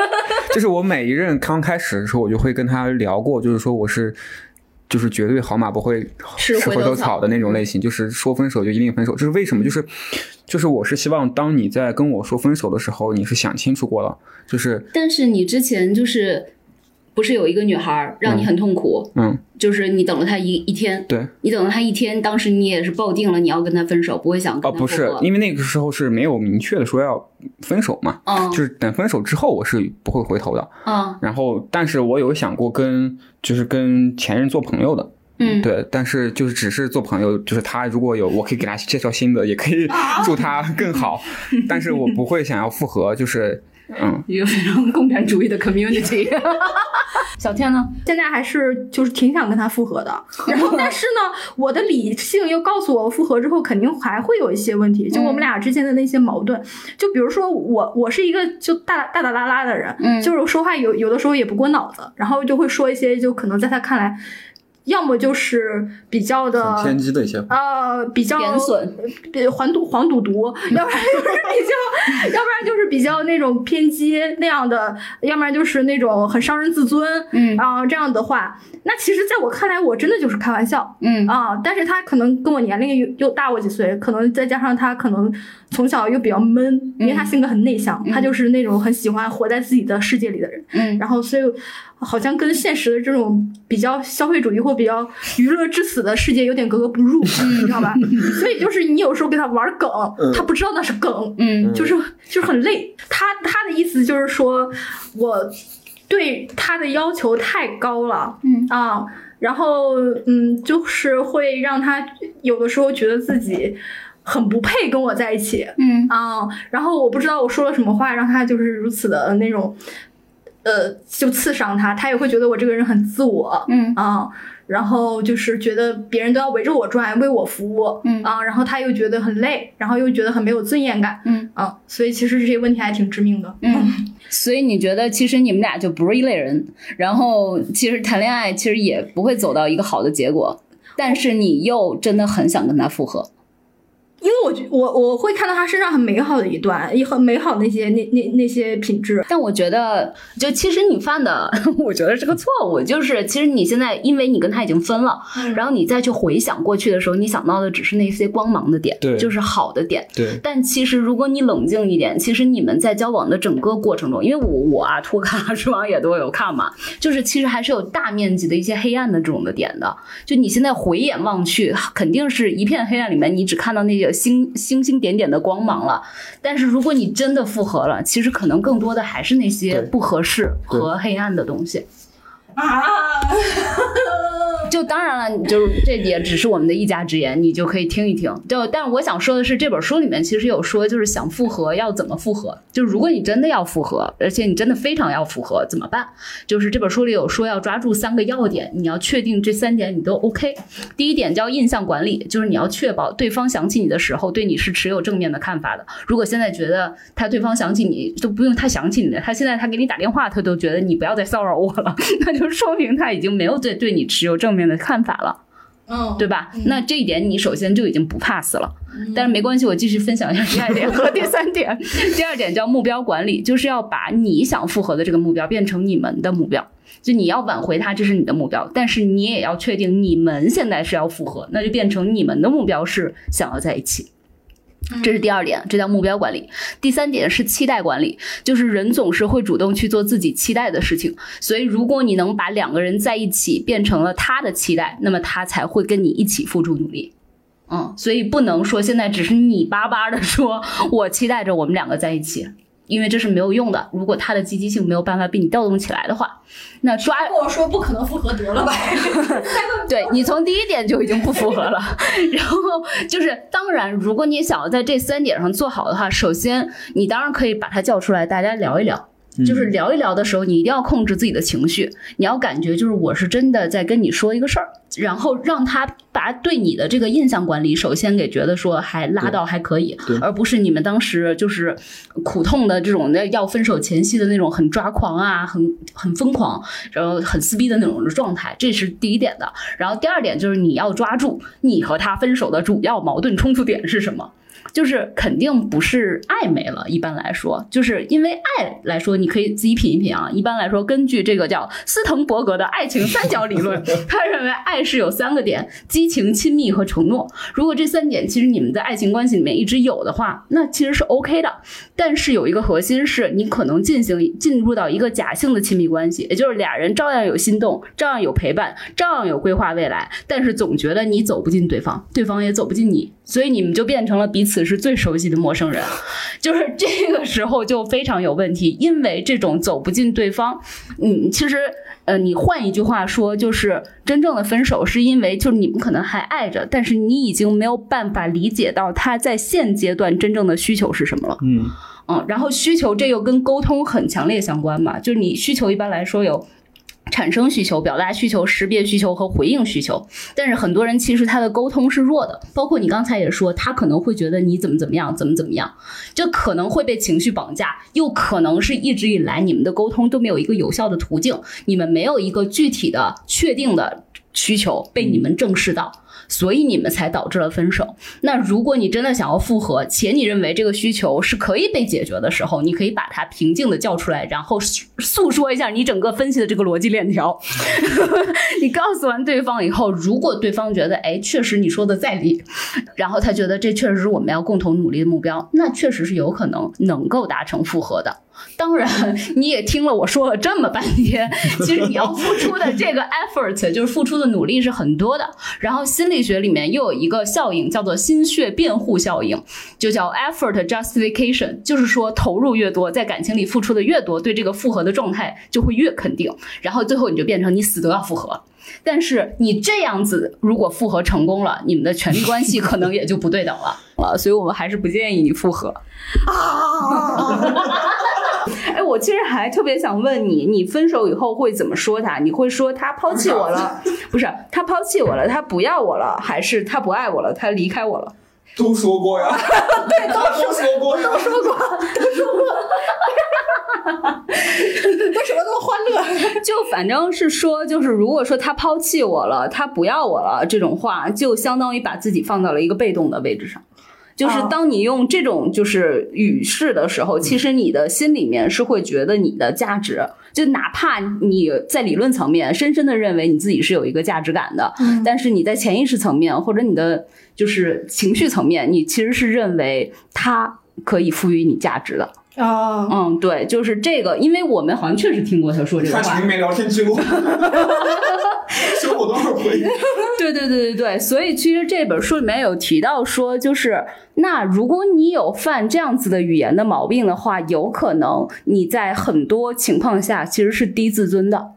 就是我每一任刚开始的时候，我就会跟他聊过，就是说我是。就是绝对好马不会吃吃回头草回头草的那种类型，就是说分手就一定分手。这是为什么？就是，就是我是希望当你在跟我说分手的时候，你是想清楚过了，就是但是你之前就是不是有一个女孩让你很痛苦，嗯，就是你等了她一一天，对，你等了她一天，当时你也是抱定了你要跟她分手，不会想跟哦，不是因为那个时候是没有明确的说要分手嘛，嗯。就是等分手之后，我是不会回头的。嗯。然后，但是我有想过跟就是跟前任做朋友的，嗯，对，但是就是只是做朋友，就是他如果有，我可以给他介绍新的，也可以 祝他更好，但是我不会想要复合，就是嗯，一个非常共产主义的 community。小天呢？现在还是就是挺想跟他复合的，然后但是呢，我的理性又告诉我，复合之后肯定还会有一些问题，就我们俩之间的那些矛盾，就比如说我我是一个就大大大拉拉的人，嗯就是说话有有的时候也不过脑子，然后就会说一些就可能在他看来，要么就是比较的偏激的一些，呃，比较贬损，比黄赌黄赌毒，要不然就是比较，要不然就是比较那种偏激那样的，要不然就是那种很伤人自尊，嗯。啊、这样的话，那其实在我看来，我真的就是开玩笑。嗯。啊、但是他可能跟我年龄又又大我几岁，可能再加上他可能从小又比较闷，因为他性格很内向，他就是那种很喜欢活在自己的世界里的人，嗯。然后所以好像跟现实的这种比较消费主义或比较娱乐至死的世界有点格格不入，你知道吧？所以就是你有时候给他玩梗，他不知道那是梗，嗯就是就是很累。他他的意思就是说我对他的要求太高了，嗯啊。然后，嗯，就是会让他有的时候觉得自己很不配跟我在一起，嗯啊，然后我不知道我说了什么话，让他就是如此的那种，呃，就刺伤他，他也会觉得我这个人很自我，嗯。啊，然后就是觉得别人都要围着我转，为我服务，嗯啊，然后他又觉得很累，然后又觉得很没有尊严感，嗯。啊，所以其实这些问题还挺致命的，嗯，所以你觉得其实你们俩就不是一类人，然后其实谈恋爱其实也不会走到一个好的结果，但是你又真的很想跟他复合。因为我觉我我会看到他身上很美好的一段，也很美好那些那那那些品质，但我觉得，就其实你犯的，我觉得是个错误。就是其实你现在，因为你跟他已经分了，嗯然后你再去回想过去的时候，你想到的只是那些光芒的点，对就是好的点。对，但其实如果你冷静一点，其实你们在交往的整个过程中，因为我我啊，托卡之王也都有看嘛，就是其实还是有大面积的一些黑暗的这种的点的。就你现在回眼望去，肯定是一片黑暗里面，你只看到那个星星星点点的光芒了。但是如果你真的复合了，其实可能更多的还是那些不合适和黑暗的东西。啊，就当然了，就是这也只是我们的一家之言，你就可以听一听。就但我想说的是，这本书里面其实有说，就是想复合要怎么复合。就如果你真的要复合，而且你真的非常要复合，怎么办？就是这本书里有说要抓住三个要点，你要确定这三点你都 OK。第一点叫印象管理，就是你要确保对方想起你的时候，对你是持有正面的看法的。如果现在觉得他对方想起你都不用他想起你了，他现在他给你打电话，他都觉得你不要再骚扰我了，那就说明他已经没有对对你持有正面的看法了。嗯，对吧？那这一点你首先就已经不 pass 了，但是没关系，我继续分享一下第二点和第三点。第二点叫目标管理，就是要把你想复合的这个目标变成你们的目标，就你要挽回他，这是你的目标，但是你也要确定你们现在是要复合，那就变成你们的目标是想要在一起。这是第二点，这叫目标管理。第三点是期待管理，就是人总是会主动去做自己期待的事情。所以，如果你能把两个人在一起变成了他的期待，那么他才会跟你一起付出努力。嗯，所以不能说现在只是你巴巴的说，我期待着我们两个在一起。因为这是没有用的。如果他的积极性没有办法被你调动起来的话，那抓跟我说不可能复合得了吧？对你从第一点就已经不符合了。然后就是，当然，如果你想要在这三点上做好的话，首先你当然可以把他叫出来，大家聊一聊。就是聊一聊的时候，你一定要控制自己的情绪，你要感觉就是我是真的在跟你说一个事儿，然后让他把对你的这个印象管理，首先给觉得说还拉到还可以对，而不是你们当时就是苦痛的这种的要分手前夕的那种很抓狂啊，很很疯狂，然后很撕逼的那种的状态，这是第一点的。然后第二点就是你要抓住你和他分手的主要矛盾冲突点是什么。就是肯定不是爱没了，一般来说，就是因为爱来说，你可以自己品一品啊。一般来说，根据这个叫斯滕伯格的爱情三角理论，他认为爱是有三个点：激情、亲密和承诺。如果这三点其实你们在爱情关系里面一直有的话，那其实是 OK 的。但是有一个核心是，你可能进行进入到一个假性的亲密关系，也就是俩人照样有心动，照样有陪伴，照样有规划未来，但是总觉得你走不进对方，对方也走不进你，所以你们就变成了彼此是最熟悉的陌生人。就是这个时候就非常有问题，因为这种走不进对方，嗯，其实。呃，你换一句话说，就是真正的分手是因为，就是你们可能还爱着，但是你已经没有办法理解到他在现阶段真正的需求是什么了。嗯嗯，然后需求这又跟沟通很强烈相关嘛，就是你需求一般来说有。产生需求、表达需求、识别需求和回应需求，但是很多人其实他的沟通是弱的，包括你刚才也说，他可能会觉得你怎么怎么样，怎么怎么样，就可能会被情绪绑架，又可能是一直以来你们的沟通都没有一个有效的途径，你们没有一个具体的、确定的需求被你们正视到。所以你们才导致了分手。那如果你真的想要复合，且你认为这个需求是可以被解决的时候，你可以把它平静的叫出来，然后诉说一下你整个分析的这个逻辑链条。你告诉完对方以后，如果对方觉得哎，确实你说的在理，然后他觉得这确实是我们要共同努力的目标，那确实是有可能能够达成复合的。当然，你也听了我说了这么半天，其实你要付出的这个 effort 就是付出的努力是很多的。然后心理学里面又有一个效应叫做心血辩护效应，就叫 effort justification，就是说投入越多，在感情里付出的越多，对这个复合的状态就会越肯定。然后最后你就变成你死都要复合。但是你这样子，如果复合成功了，你们的权力关系可能也就不对等了啊，所以我们还是不建议你复合。啊！哎，我其实还特别想问你，你分手以后会怎么说他？你会说他抛弃我了？不是，他抛弃我了，他不要我了，还是他不爱我了，他离开我了？都说过呀，对，都都说过，都说过，都说过。为什么那么欢乐？就反正是说，就是如果说他抛弃我了，他不要我了，这种话就相当于把自己放到了一个被动的位置上。就是当你用这种就是语式的时候，其实你的心里面是会觉得你的价值，就哪怕你在理论层面深深的认为你自己是有一个价值感的，但是你在潜意识层面或者你的就是情绪层面，你其实是认为它可以赋予你价值的。哦，嗯，对，就是这个，因为我们好像确实听过他说这个话看群里。面聊天记录，修过多少回？对对对对对，所以其实这本书里面有提到说，就是那如果你有犯这样子的语言的毛病的话，有可能你在很多情况下其实是低自尊的。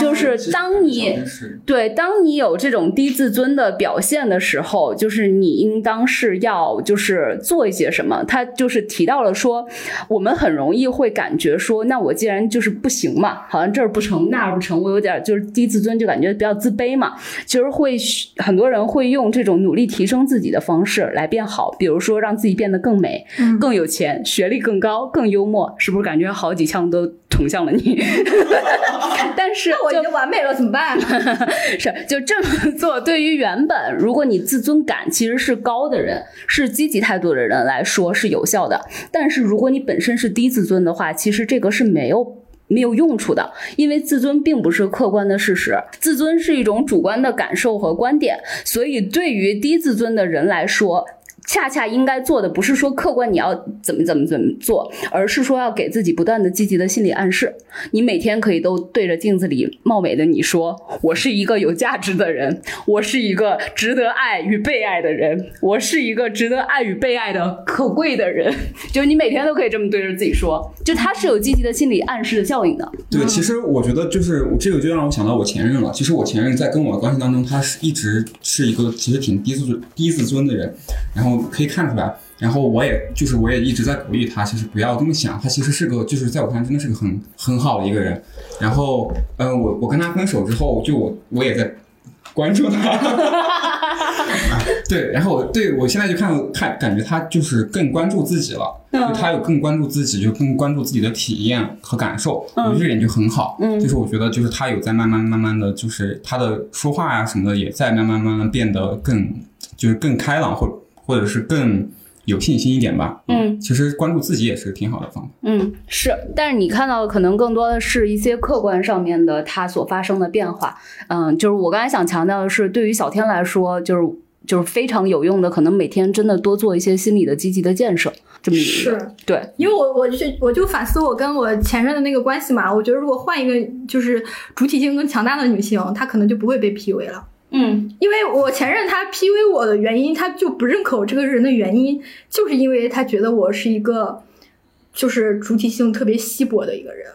就是当你对，当你有这种低自尊的表现的时候，就是你应当是要就是做一些什么。他就是提到了说，我们很容易会感觉说，那我既然就是不行嘛，好像这儿不成那儿不成，我有点就是低自尊，就感觉比较自卑嘛。其实会很多人会用这种努力提升自己的方式来变好，比如说让自己变得更美、嗯更有钱、学历更高、更幽默，是不是感觉好几项都捅向了你？但是那我已就经完美了，怎么办？是，就这么做，对于原本如果你自尊感其实是高的人，是积极态度的人来说是有效的。但是如果你本身是低自尊的话，其实这个是没有。没有用处的，因为自尊并不是客观的事实，自尊是一种主观的感受和观点，所以对于低自尊的人来说，恰恰应该做的不是说客观你要怎么怎么怎么做，而是说要给自己不断的积极的心理暗示。你每天可以都对着镜子里貌美的你说：“我是一个有价值的人，我是一个值得爱与被爱的人，我是一个值得爱与被爱的可贵的人。”就你每天都可以这么对着自己说，就它是有积极的心理暗示的效应的。对，其实我觉得就是这个就让我想到我前任了。其实我前任在跟我的关系当中，他是一直是一个其实挺低自尊低自尊的人，然后可以看出来。然后我也就是我也一直在鼓励他，其实不要这么想，他其实是个就是在我看来真的是个很很好的一个人。然后嗯、我我跟他分手之后，就我我也在关注他。对，然后我对我现在就看看感觉他就是更关注自己了，就他有更关注自己，就更关注自己的体验和感受，我觉得这点就很好。嗯就是我觉得就是他有在慢慢慢慢的就是他的说话呀、什么的也在慢慢慢慢变得更就是更开朗，或或者是更有信心一点吧。嗯，其实关注自己也是挺好的方法。嗯，是，但是你看到的可能更多的是一些客观上面的它所发生的变化。嗯，就是我刚才想强调的是，对于小天来说，就是就是非常有用的，可能每天真的多做一些心理的积极的建设，这么一个是对，因为我我就我就反思我跟我前任的那个关系嘛，我觉得如果换一个就是主体性更强大的女性，她可能就不会被 PUA 了。嗯因为我前任他 PUA 我的原因，他就不认可我这个人的原因，就是因为他觉得我是一个就是主体性特别稀薄的一个人。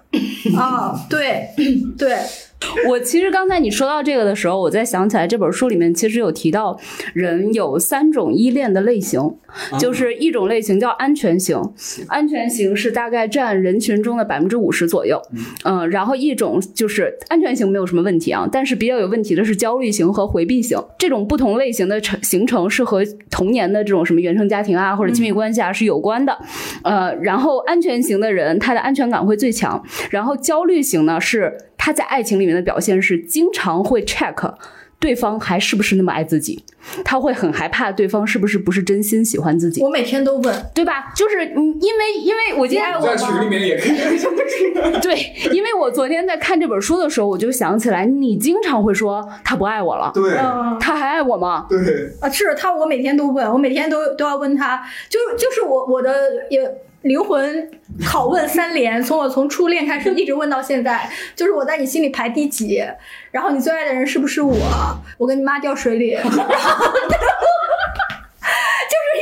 啊，对对，我其实刚才你说到这个的时候，我在想起来这本书里面其实有提到，人有三种依恋的类型，就是一种类型叫安全型，安全型。是大概占人群中的百分之五十左右，嗯，然后一种就是安全型没有什么问题啊，但是比较有问题的是焦虑型和回避型，这种不同类型的成形成是和童年的这种什么原生家庭啊或者亲密关系啊是有关的，呃，然后安全型的人他的安全感会最强，然后焦虑型呢是他在爱情里面的表现是经常会 check 对方还是不是那么爱自己，他会很害怕对方是不是不是真心喜欢自己，我每天都问，对吧？就是嗯，因为因为我今天我在群里？面也可以。对，因为我昨天在看这本书的时候，我就想起来，你经常会说他不爱我了，对嗯他还爱我吗？对，啊，是他，我每天都问，我每天都都要问他，就就是我我的也灵魂拷问三连，从我从初恋开始一直问到现在，就是我在你心里排第几，然后你最爱的人是不是我？我跟你妈掉水里，然 后就是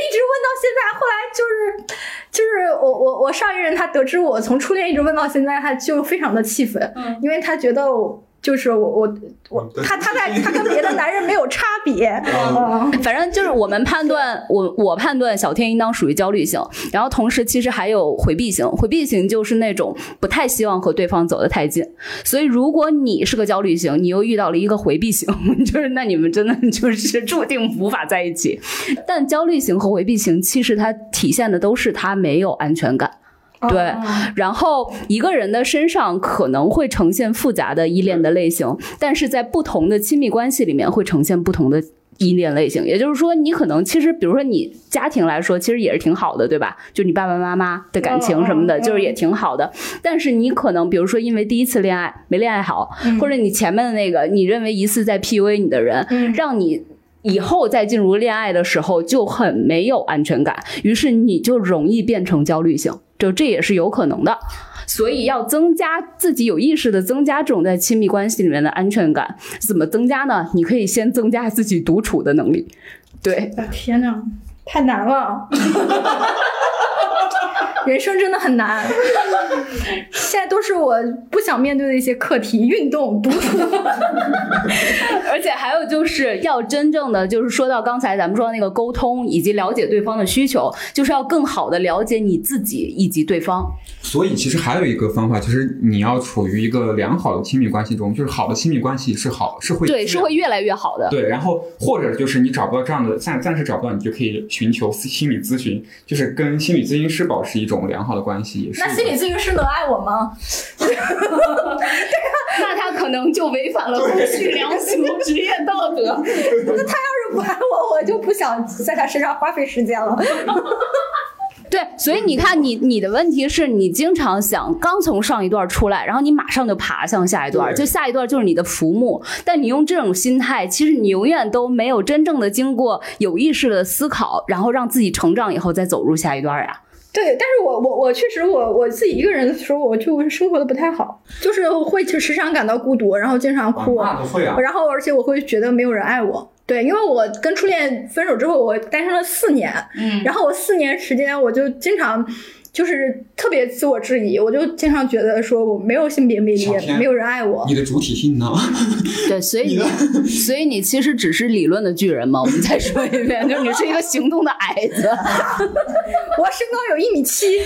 一直问到现在，后来就是。就是我我我上一任他得知我从初恋一直问到现在，他就非常的气愤，嗯因为他觉得我就是我我我他他在他跟别的男人没有差别，嗯反正就是我们判断，我我判断小天应当属于焦虑型，然后同时其实还有回避型，回避型就是那种不太希望和对方走得太近，所以如果你是个焦虑型，你又遇到了一个回避型，就是那你们真的 就是注定无法在一起。但焦虑型和回避型其实它体现的都是他没有安全感。对嗯然后一个人的身上可能会呈现复杂的依恋的类型，但是在不同的亲密关系里面会呈现不同的。依恋类型，也就是说，你可能其实，比如说你家庭来说，其实也是挺好的，对吧？就你爸爸妈妈的感情什么的，就是也挺好的。但是你可能，比如说因为第一次恋爱没恋爱好，或者你前面的那个你认为疑似在 PUA 你的人，嗯让你以后再进入恋爱的时候就很没有安全感，于是你就容易变成焦虑型，就这也是有可能的。所以要增加自己有意识的增加这种在亲密关系里面的安全感，怎么增加呢？你可以先增加自己独处的能力。对，天哪，太难了！人生真的很难。现在都是我不想面对的一些课题：运动、读书。而且还有就是要真正的，就是说到刚才咱们说的那个沟通以及了解对方的需求，就是要更好的了解你自己以及对方。所以其实还有一个方法，就是你要处于一个良好的亲密关系中，就是好的亲密关系是好是会对，是会越来越好的。对，然后或者就是你找不到这样的暂暂时找不到，你就可以寻求心理咨询，就是跟心理咨询师保持一种良好的关系。也是那心理咨询师能爱我吗？那他可能就违反了公序良俗、职业道德。那他要是不爱我，我就不想在他身上花费时间了。对，所以你看你，你的问题是你经常想刚从上一段出来，然后你马上就爬向下一段，就下一段就是你的浮木。但你用这种心态，其实你永远都没有真正的经过有意识的思考，然后让自己成长以后再走入下一段呀。对，但是我我我确实我我自己一个人的时候，我就生活的不太好，就是会就时常感到孤独，然后经常哭，啊不会啊，然后而且我会觉得没有人爱我。对，因为我跟初恋分手之后，我单身了四年，嗯然后我四年时间，我就经常就是特别自我质疑，我就经常觉得说我没有性别魅力没有人爱我。你的主体性呢？对，所以你呢所以你其实只是理论的巨人嘛。我们再说一遍，就是你是一个行动的矮子。我身高有一米七，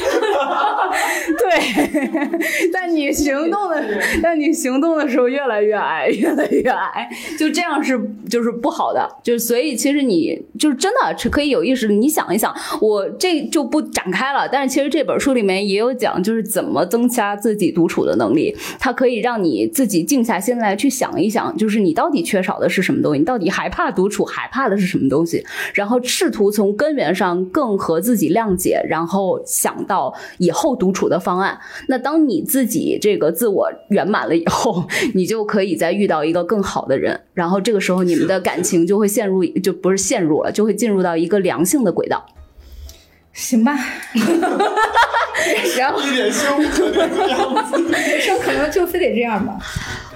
对，但你行动的，但你行动的时候越来越矮，越来越矮，就这样是就是不好的，就是所以其实你就是真的是可以有意识，你想一想，我这就不展开了，但是其实这这本书里面也有讲，就是怎么增加自己独处的能力，它可以让你自己静下心来去想一想，就是你到底缺少的是什么东西，你到底害怕独处，害怕的是什么东西，然后试图从根源上更和自己谅解，然后想到以后独处的方案。那当你自己这个自我圆满了以后，你就可以再遇到一个更好的人，然后这个时候你们的感情就会陷入，就不是陷入了，就会进入到一个良性的轨道。行吧，然后一脸羞可怜的样子。人生可能就非得这样吧。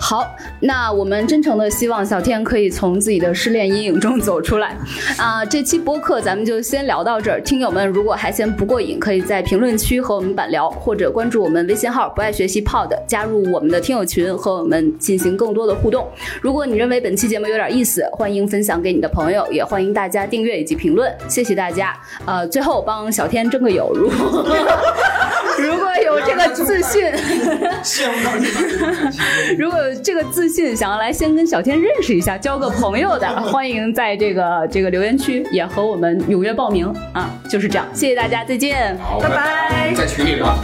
好，那我们真诚的希望小天可以从自己的失恋阴影中走出来。啊、这期播客咱们就先聊到这儿。听友们如果还嫌不过瘾，可以在评论区和我们板聊，或者关注我们微信号“不爱学习 Pod”，加入我们的听友群，和我们进行更多的互动。如果你认为本期节目有点意思，欢迎分享给你的朋友，也欢迎大家订阅以及评论，谢谢大家。呃，最后帮小天争个友，如果 如果有这个自信。羡慕到你。如果 这个自信，想要来先跟小天认识一下、交个朋友的，欢迎在这个这个留言区也和我们踊跃报名啊！就是这样，谢谢大家，再见。拜拜在群里聊。